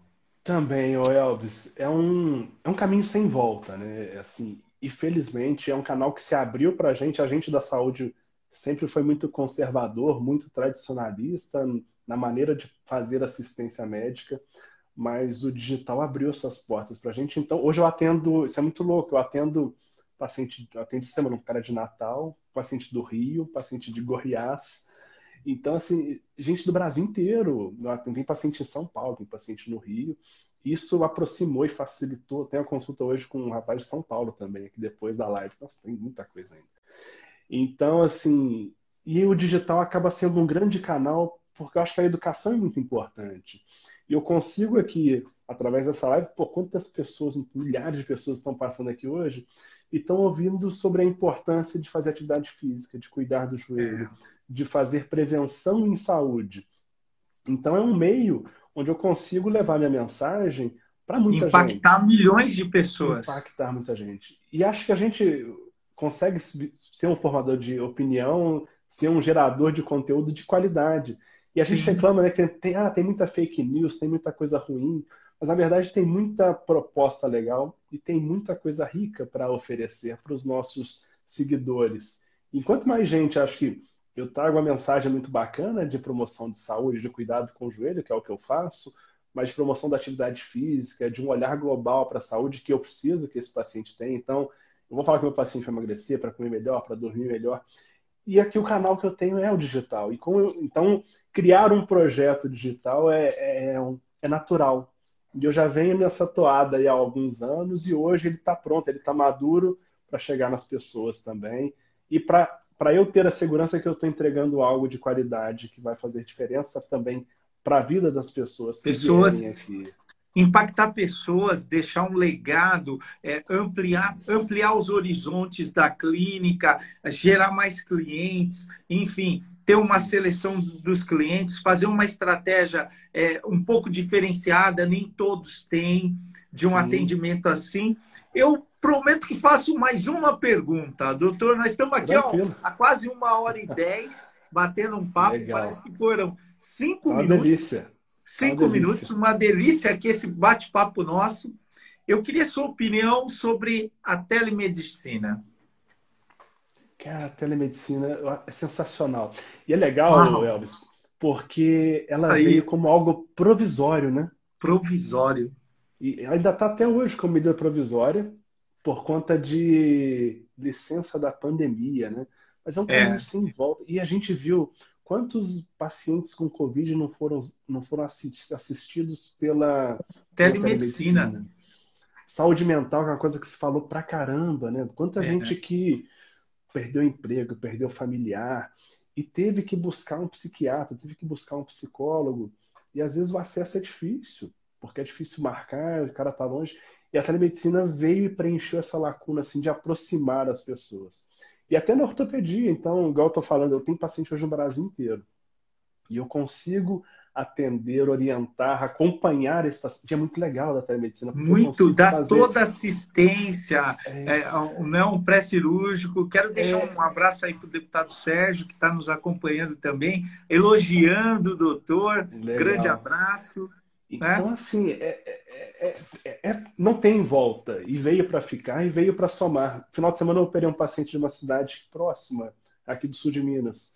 Também, Elvis, é um, é um caminho sem volta, né? Assim, e felizmente é um canal que se abriu para a gente. A gente da saúde sempre foi muito conservador, muito tradicionalista na maneira de fazer assistência médica, mas o digital abriu suas portas para a gente. Então, hoje eu atendo, isso é muito louco, eu atendo paciente, eu atendo semana, um cara de Natal, paciente do Rio, paciente de Goiás. Então, assim, gente do Brasil inteiro. Tem paciente em São Paulo, tem paciente no Rio. Isso aproximou e facilitou. Tem uma consulta hoje com um rapaz de São Paulo também, aqui depois da live. Nossa, tem muita coisa ainda. Então, assim, e o digital acaba sendo um grande canal, porque eu acho que a educação é muito importante. E eu consigo aqui, através dessa live, por quantas pessoas, milhares de pessoas estão passando aqui hoje, e estão ouvindo sobre a importância de fazer atividade física, de cuidar do joelho, é. de fazer prevenção em saúde. Então, é um meio onde eu consigo levar minha mensagem para muita Impactar gente. Impactar milhões de pessoas. Impactar muita gente. E acho que a gente consegue ser um formador de opinião, ser um gerador de conteúdo de qualidade. E a gente Sim. reclama né, que tem, ah, tem muita fake news, tem muita coisa ruim, mas na verdade tem muita proposta legal e tem muita coisa rica para oferecer para os nossos seguidores. Enquanto mais gente, acho que eu trago uma mensagem muito bacana de promoção de saúde, de cuidado com o joelho, que é o que eu faço, mas de promoção da atividade física, de um olhar global para a saúde que eu preciso que esse paciente tenha. Então, eu vou falar que meu paciente vai emagrecer para comer melhor, para dormir melhor. E aqui o canal que eu tenho é o digital. E eu, então, criar um projeto digital é, é, é natural. E eu já venho nessa toada há alguns anos e hoje ele está pronto, ele está maduro para chegar nas pessoas também. E para para eu ter a segurança que eu estou entregando algo de qualidade que vai fazer diferença também para a vida das pessoas que pessoas aqui. Impactar pessoas, deixar um legado, é, ampliar, ampliar os horizontes da clínica, gerar mais clientes, enfim, ter uma seleção dos clientes, fazer uma estratégia é, um pouco diferenciada, nem todos têm, de um Sim. atendimento assim. Eu Prometo que faço mais uma pergunta. Doutor, nós estamos aqui ó, há quase uma hora e dez, batendo um papo. Legal. Parece que foram cinco uma minutos. Delícia. Cinco uma minutos, delícia. uma delícia aqui esse bate-papo nosso. Eu queria sua opinião sobre a telemedicina. Cara, a telemedicina é sensacional. E é legal, Uau. Elvis, porque ela Aí. veio como algo provisório, né? Provisório. E ainda está até hoje como medida provisória por conta de licença da pandemia, né? Mas é um caminho é. sem volta. E a gente viu quantos pacientes com Covid não foram, não foram assistidos pela telemedicina. Telemedicina. Saúde mental, que é uma coisa que se falou pra caramba, né? Quanta é. gente que perdeu emprego, perdeu familiar e teve que buscar um psiquiatra, teve que buscar um psicólogo. E às vezes o acesso é difícil, porque é difícil marcar, o cara tá longe. E a telemedicina veio e preencheu essa lacuna assim, de aproximar as pessoas. E até na ortopedia, então, igual eu estou falando, eu tenho paciente hoje no Brasil inteiro. E eu consigo atender, orientar, acompanhar esse paciente. É muito legal da telemedicina. Muito, dá fazer... toda assistência, é... É, não um pré-cirúrgico. Quero deixar é... um abraço aí para o deputado Sérgio, que está nos acompanhando também, elogiando o doutor. Legal. Grande abraço. Então, né? assim, é, é, é, é, não tem volta. E veio para ficar e veio para somar. Final de semana eu operei um paciente de uma cidade próxima, aqui do sul de Minas.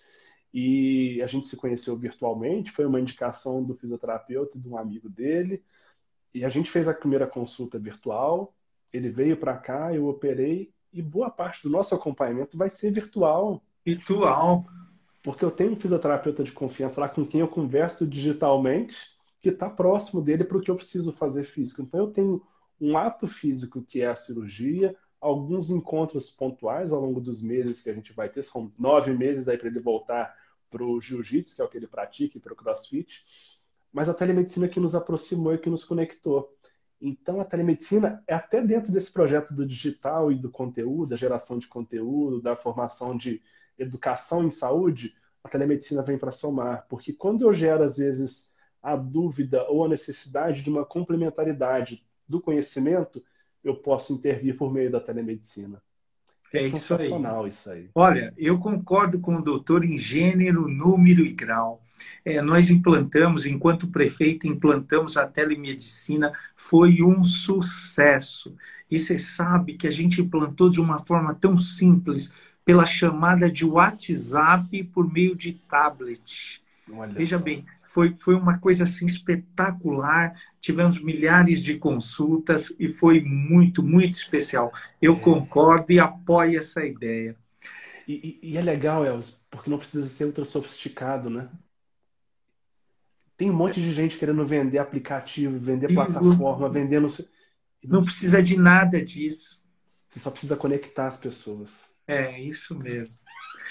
E a gente se conheceu virtualmente, foi uma indicação do fisioterapeuta e de um amigo dele. E a gente fez a primeira consulta virtual. Ele veio para cá, eu operei. E boa parte do nosso acompanhamento vai ser virtual. Virtual. Porque eu tenho um fisioterapeuta de confiança lá com quem eu converso digitalmente que está próximo dele para o que eu preciso fazer físico. Então, eu tenho um ato físico que é a cirurgia, alguns encontros pontuais ao longo dos meses que a gente vai ter, são nove meses aí para ele voltar para o jiu-jitsu, que é o que ele pratica, e para o crossfit, mas a telemedicina que nos aproximou e que nos conectou. Então, a telemedicina é até dentro desse projeto do digital e do conteúdo, da geração de conteúdo, da formação de educação em saúde, a telemedicina vem para somar, porque quando eu gero, às vezes, a dúvida ou a necessidade de uma complementaridade do conhecimento, eu posso intervir por meio da telemedicina. É, é isso aí. isso aí. Olha, eu concordo com o doutor em gênero, número e grau. É, nós implantamos, enquanto prefeito, implantamos a telemedicina, foi um sucesso. E você sabe que a gente implantou de uma forma tão simples, pela chamada de WhatsApp por meio de tablet. Olha Veja só. bem, foi, foi uma coisa assim espetacular. Tivemos milhares de consultas e foi muito, muito especial. Eu é. concordo e apoio essa ideia. E, e, e é legal, Elvis, porque não precisa ser ultra sofisticado, né? Tem um monte de gente querendo vender aplicativo, vender plataforma, vendendo. Não precisa de nada disso. Você só precisa conectar as pessoas. É, isso mesmo.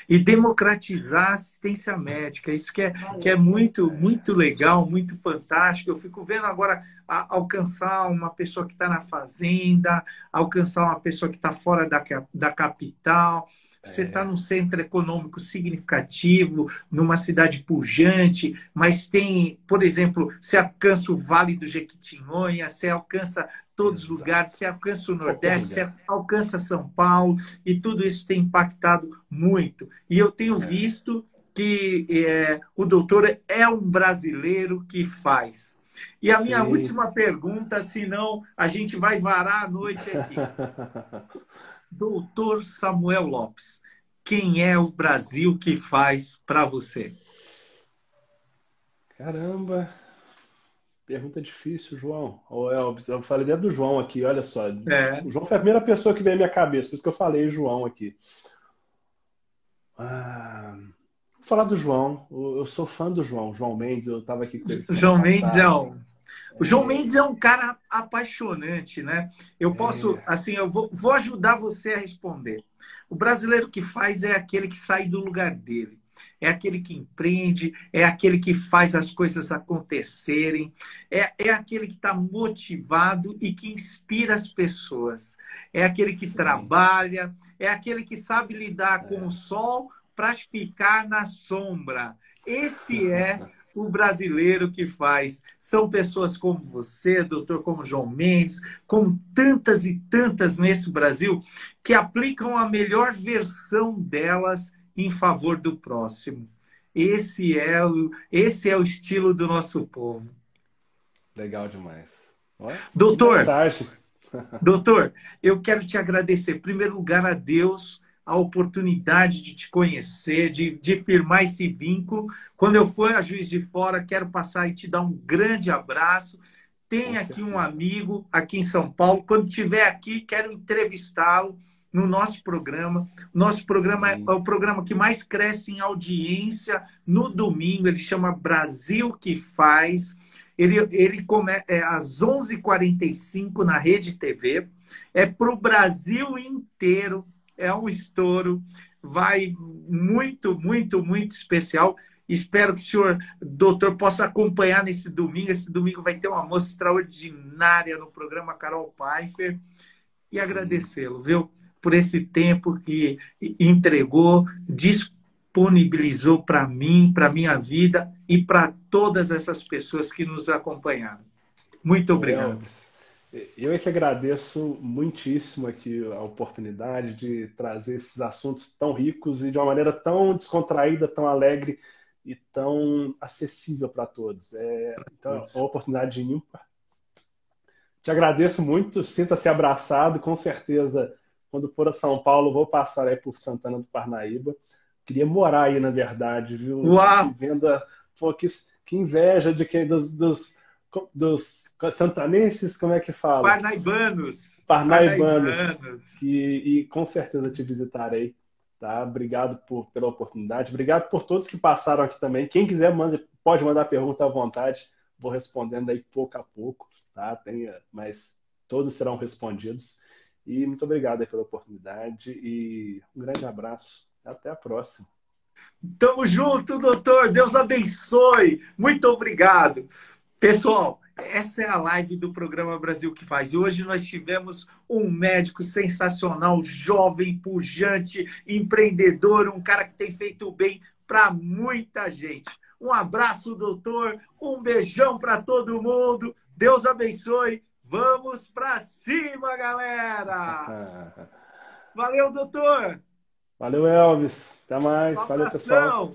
E democratizar a assistência médica, isso que é, que é muito, muito legal, muito fantástico. Eu fico vendo agora a, alcançar uma pessoa que está na fazenda, alcançar uma pessoa que está fora da, da capital. Você está é. num centro econômico significativo, numa cidade pujante, mas tem, por exemplo, você alcança o Vale do Jequitinhonha, você alcança todos os lugares, você alcança o Nordeste, você alcança São Paulo, e tudo isso tem impactado muito. E eu tenho é. visto que é, o doutor é um brasileiro que faz. E a minha Sim. última pergunta, senão a gente vai varar a noite aqui. Doutor Samuel Lopes, quem é o Brasil que faz para você? Caramba, pergunta difícil, João. Eu falei dentro do João aqui, olha só. É. O João foi a primeira pessoa que veio à minha cabeça, por isso que eu falei João aqui. Ah, vou falar do João. Eu sou fã do João, João Mendes. Eu estava aqui com ele. João Mendes é um o João Mendes é um cara apaixonante, né? Eu posso, é. assim, eu vou, vou ajudar você a responder. O brasileiro que faz é aquele que sai do lugar dele. É aquele que empreende, é aquele que faz as coisas acontecerem, é, é aquele que está motivado e que inspira as pessoas. É aquele que Sim. trabalha, é aquele que sabe lidar é. com o sol para ficar na sombra. Esse é o brasileiro que faz. São pessoas como você, doutor, como João Mendes, como tantas e tantas nesse Brasil, que aplicam a melhor versão delas em favor do próximo. Esse é o, esse é o estilo do nosso povo. Legal demais. Olha, doutor, doutor, eu quero te agradecer, em primeiro lugar, a Deus a oportunidade de te conhecer, de, de firmar esse vínculo. Quando eu for a Juiz de Fora, quero passar e te dar um grande abraço. Tem aqui um amigo aqui em São Paulo. Quando estiver aqui, quero entrevistá-lo no nosso programa. Nosso programa é, é o programa que mais cresce em audiência no domingo. Ele chama Brasil que Faz. Ele, ele come, é às 11h45 na Rede TV. É para o Brasil inteiro é um estouro, vai muito, muito, muito especial. Espero que o senhor, doutor, possa acompanhar nesse domingo. Esse domingo vai ter uma moça extraordinária no programa Carol Pfeiffer. E agradecê-lo, viu? Por esse tempo que entregou, disponibilizou para mim, para minha vida e para todas essas pessoas que nos acompanharam. Muito obrigado. Eu é que agradeço muitíssimo aqui a oportunidade de trazer esses assuntos tão ricos e de uma maneira tão descontraída, tão alegre e tão acessível para todos. É, então, é uma oportunidade ímpar. Te agradeço muito, sinta-se abraçado, com certeza, quando for a São Paulo, vou passar aí por Santana do Parnaíba. Queria morar aí, na verdade, viu? Uau! Vendo, pô, que, que inveja de quem dos, dos dos santanenses, como é que fala? Parnaibanos. Parnaibanos. Parnaibanos. Que, e com certeza te visitarei. Tá? Obrigado por, pela oportunidade. Obrigado por todos que passaram aqui também. Quem quiser manda, pode mandar pergunta à vontade. Vou respondendo aí pouco a pouco, tá? Tem, mas todos serão respondidos. E muito obrigado pela oportunidade e um grande abraço. Até a próxima. Tamo junto, doutor. Deus abençoe. Muito obrigado. Pessoal, essa é a live do programa Brasil que faz. E hoje nós tivemos um médico sensacional, jovem, pujante, empreendedor, um cara que tem feito bem para muita gente. Um abraço, doutor, um beijão para todo mundo. Deus abençoe. Vamos para cima, galera! Valeu, doutor. Valeu, Elvis. Até mais. Valeu, pessoal.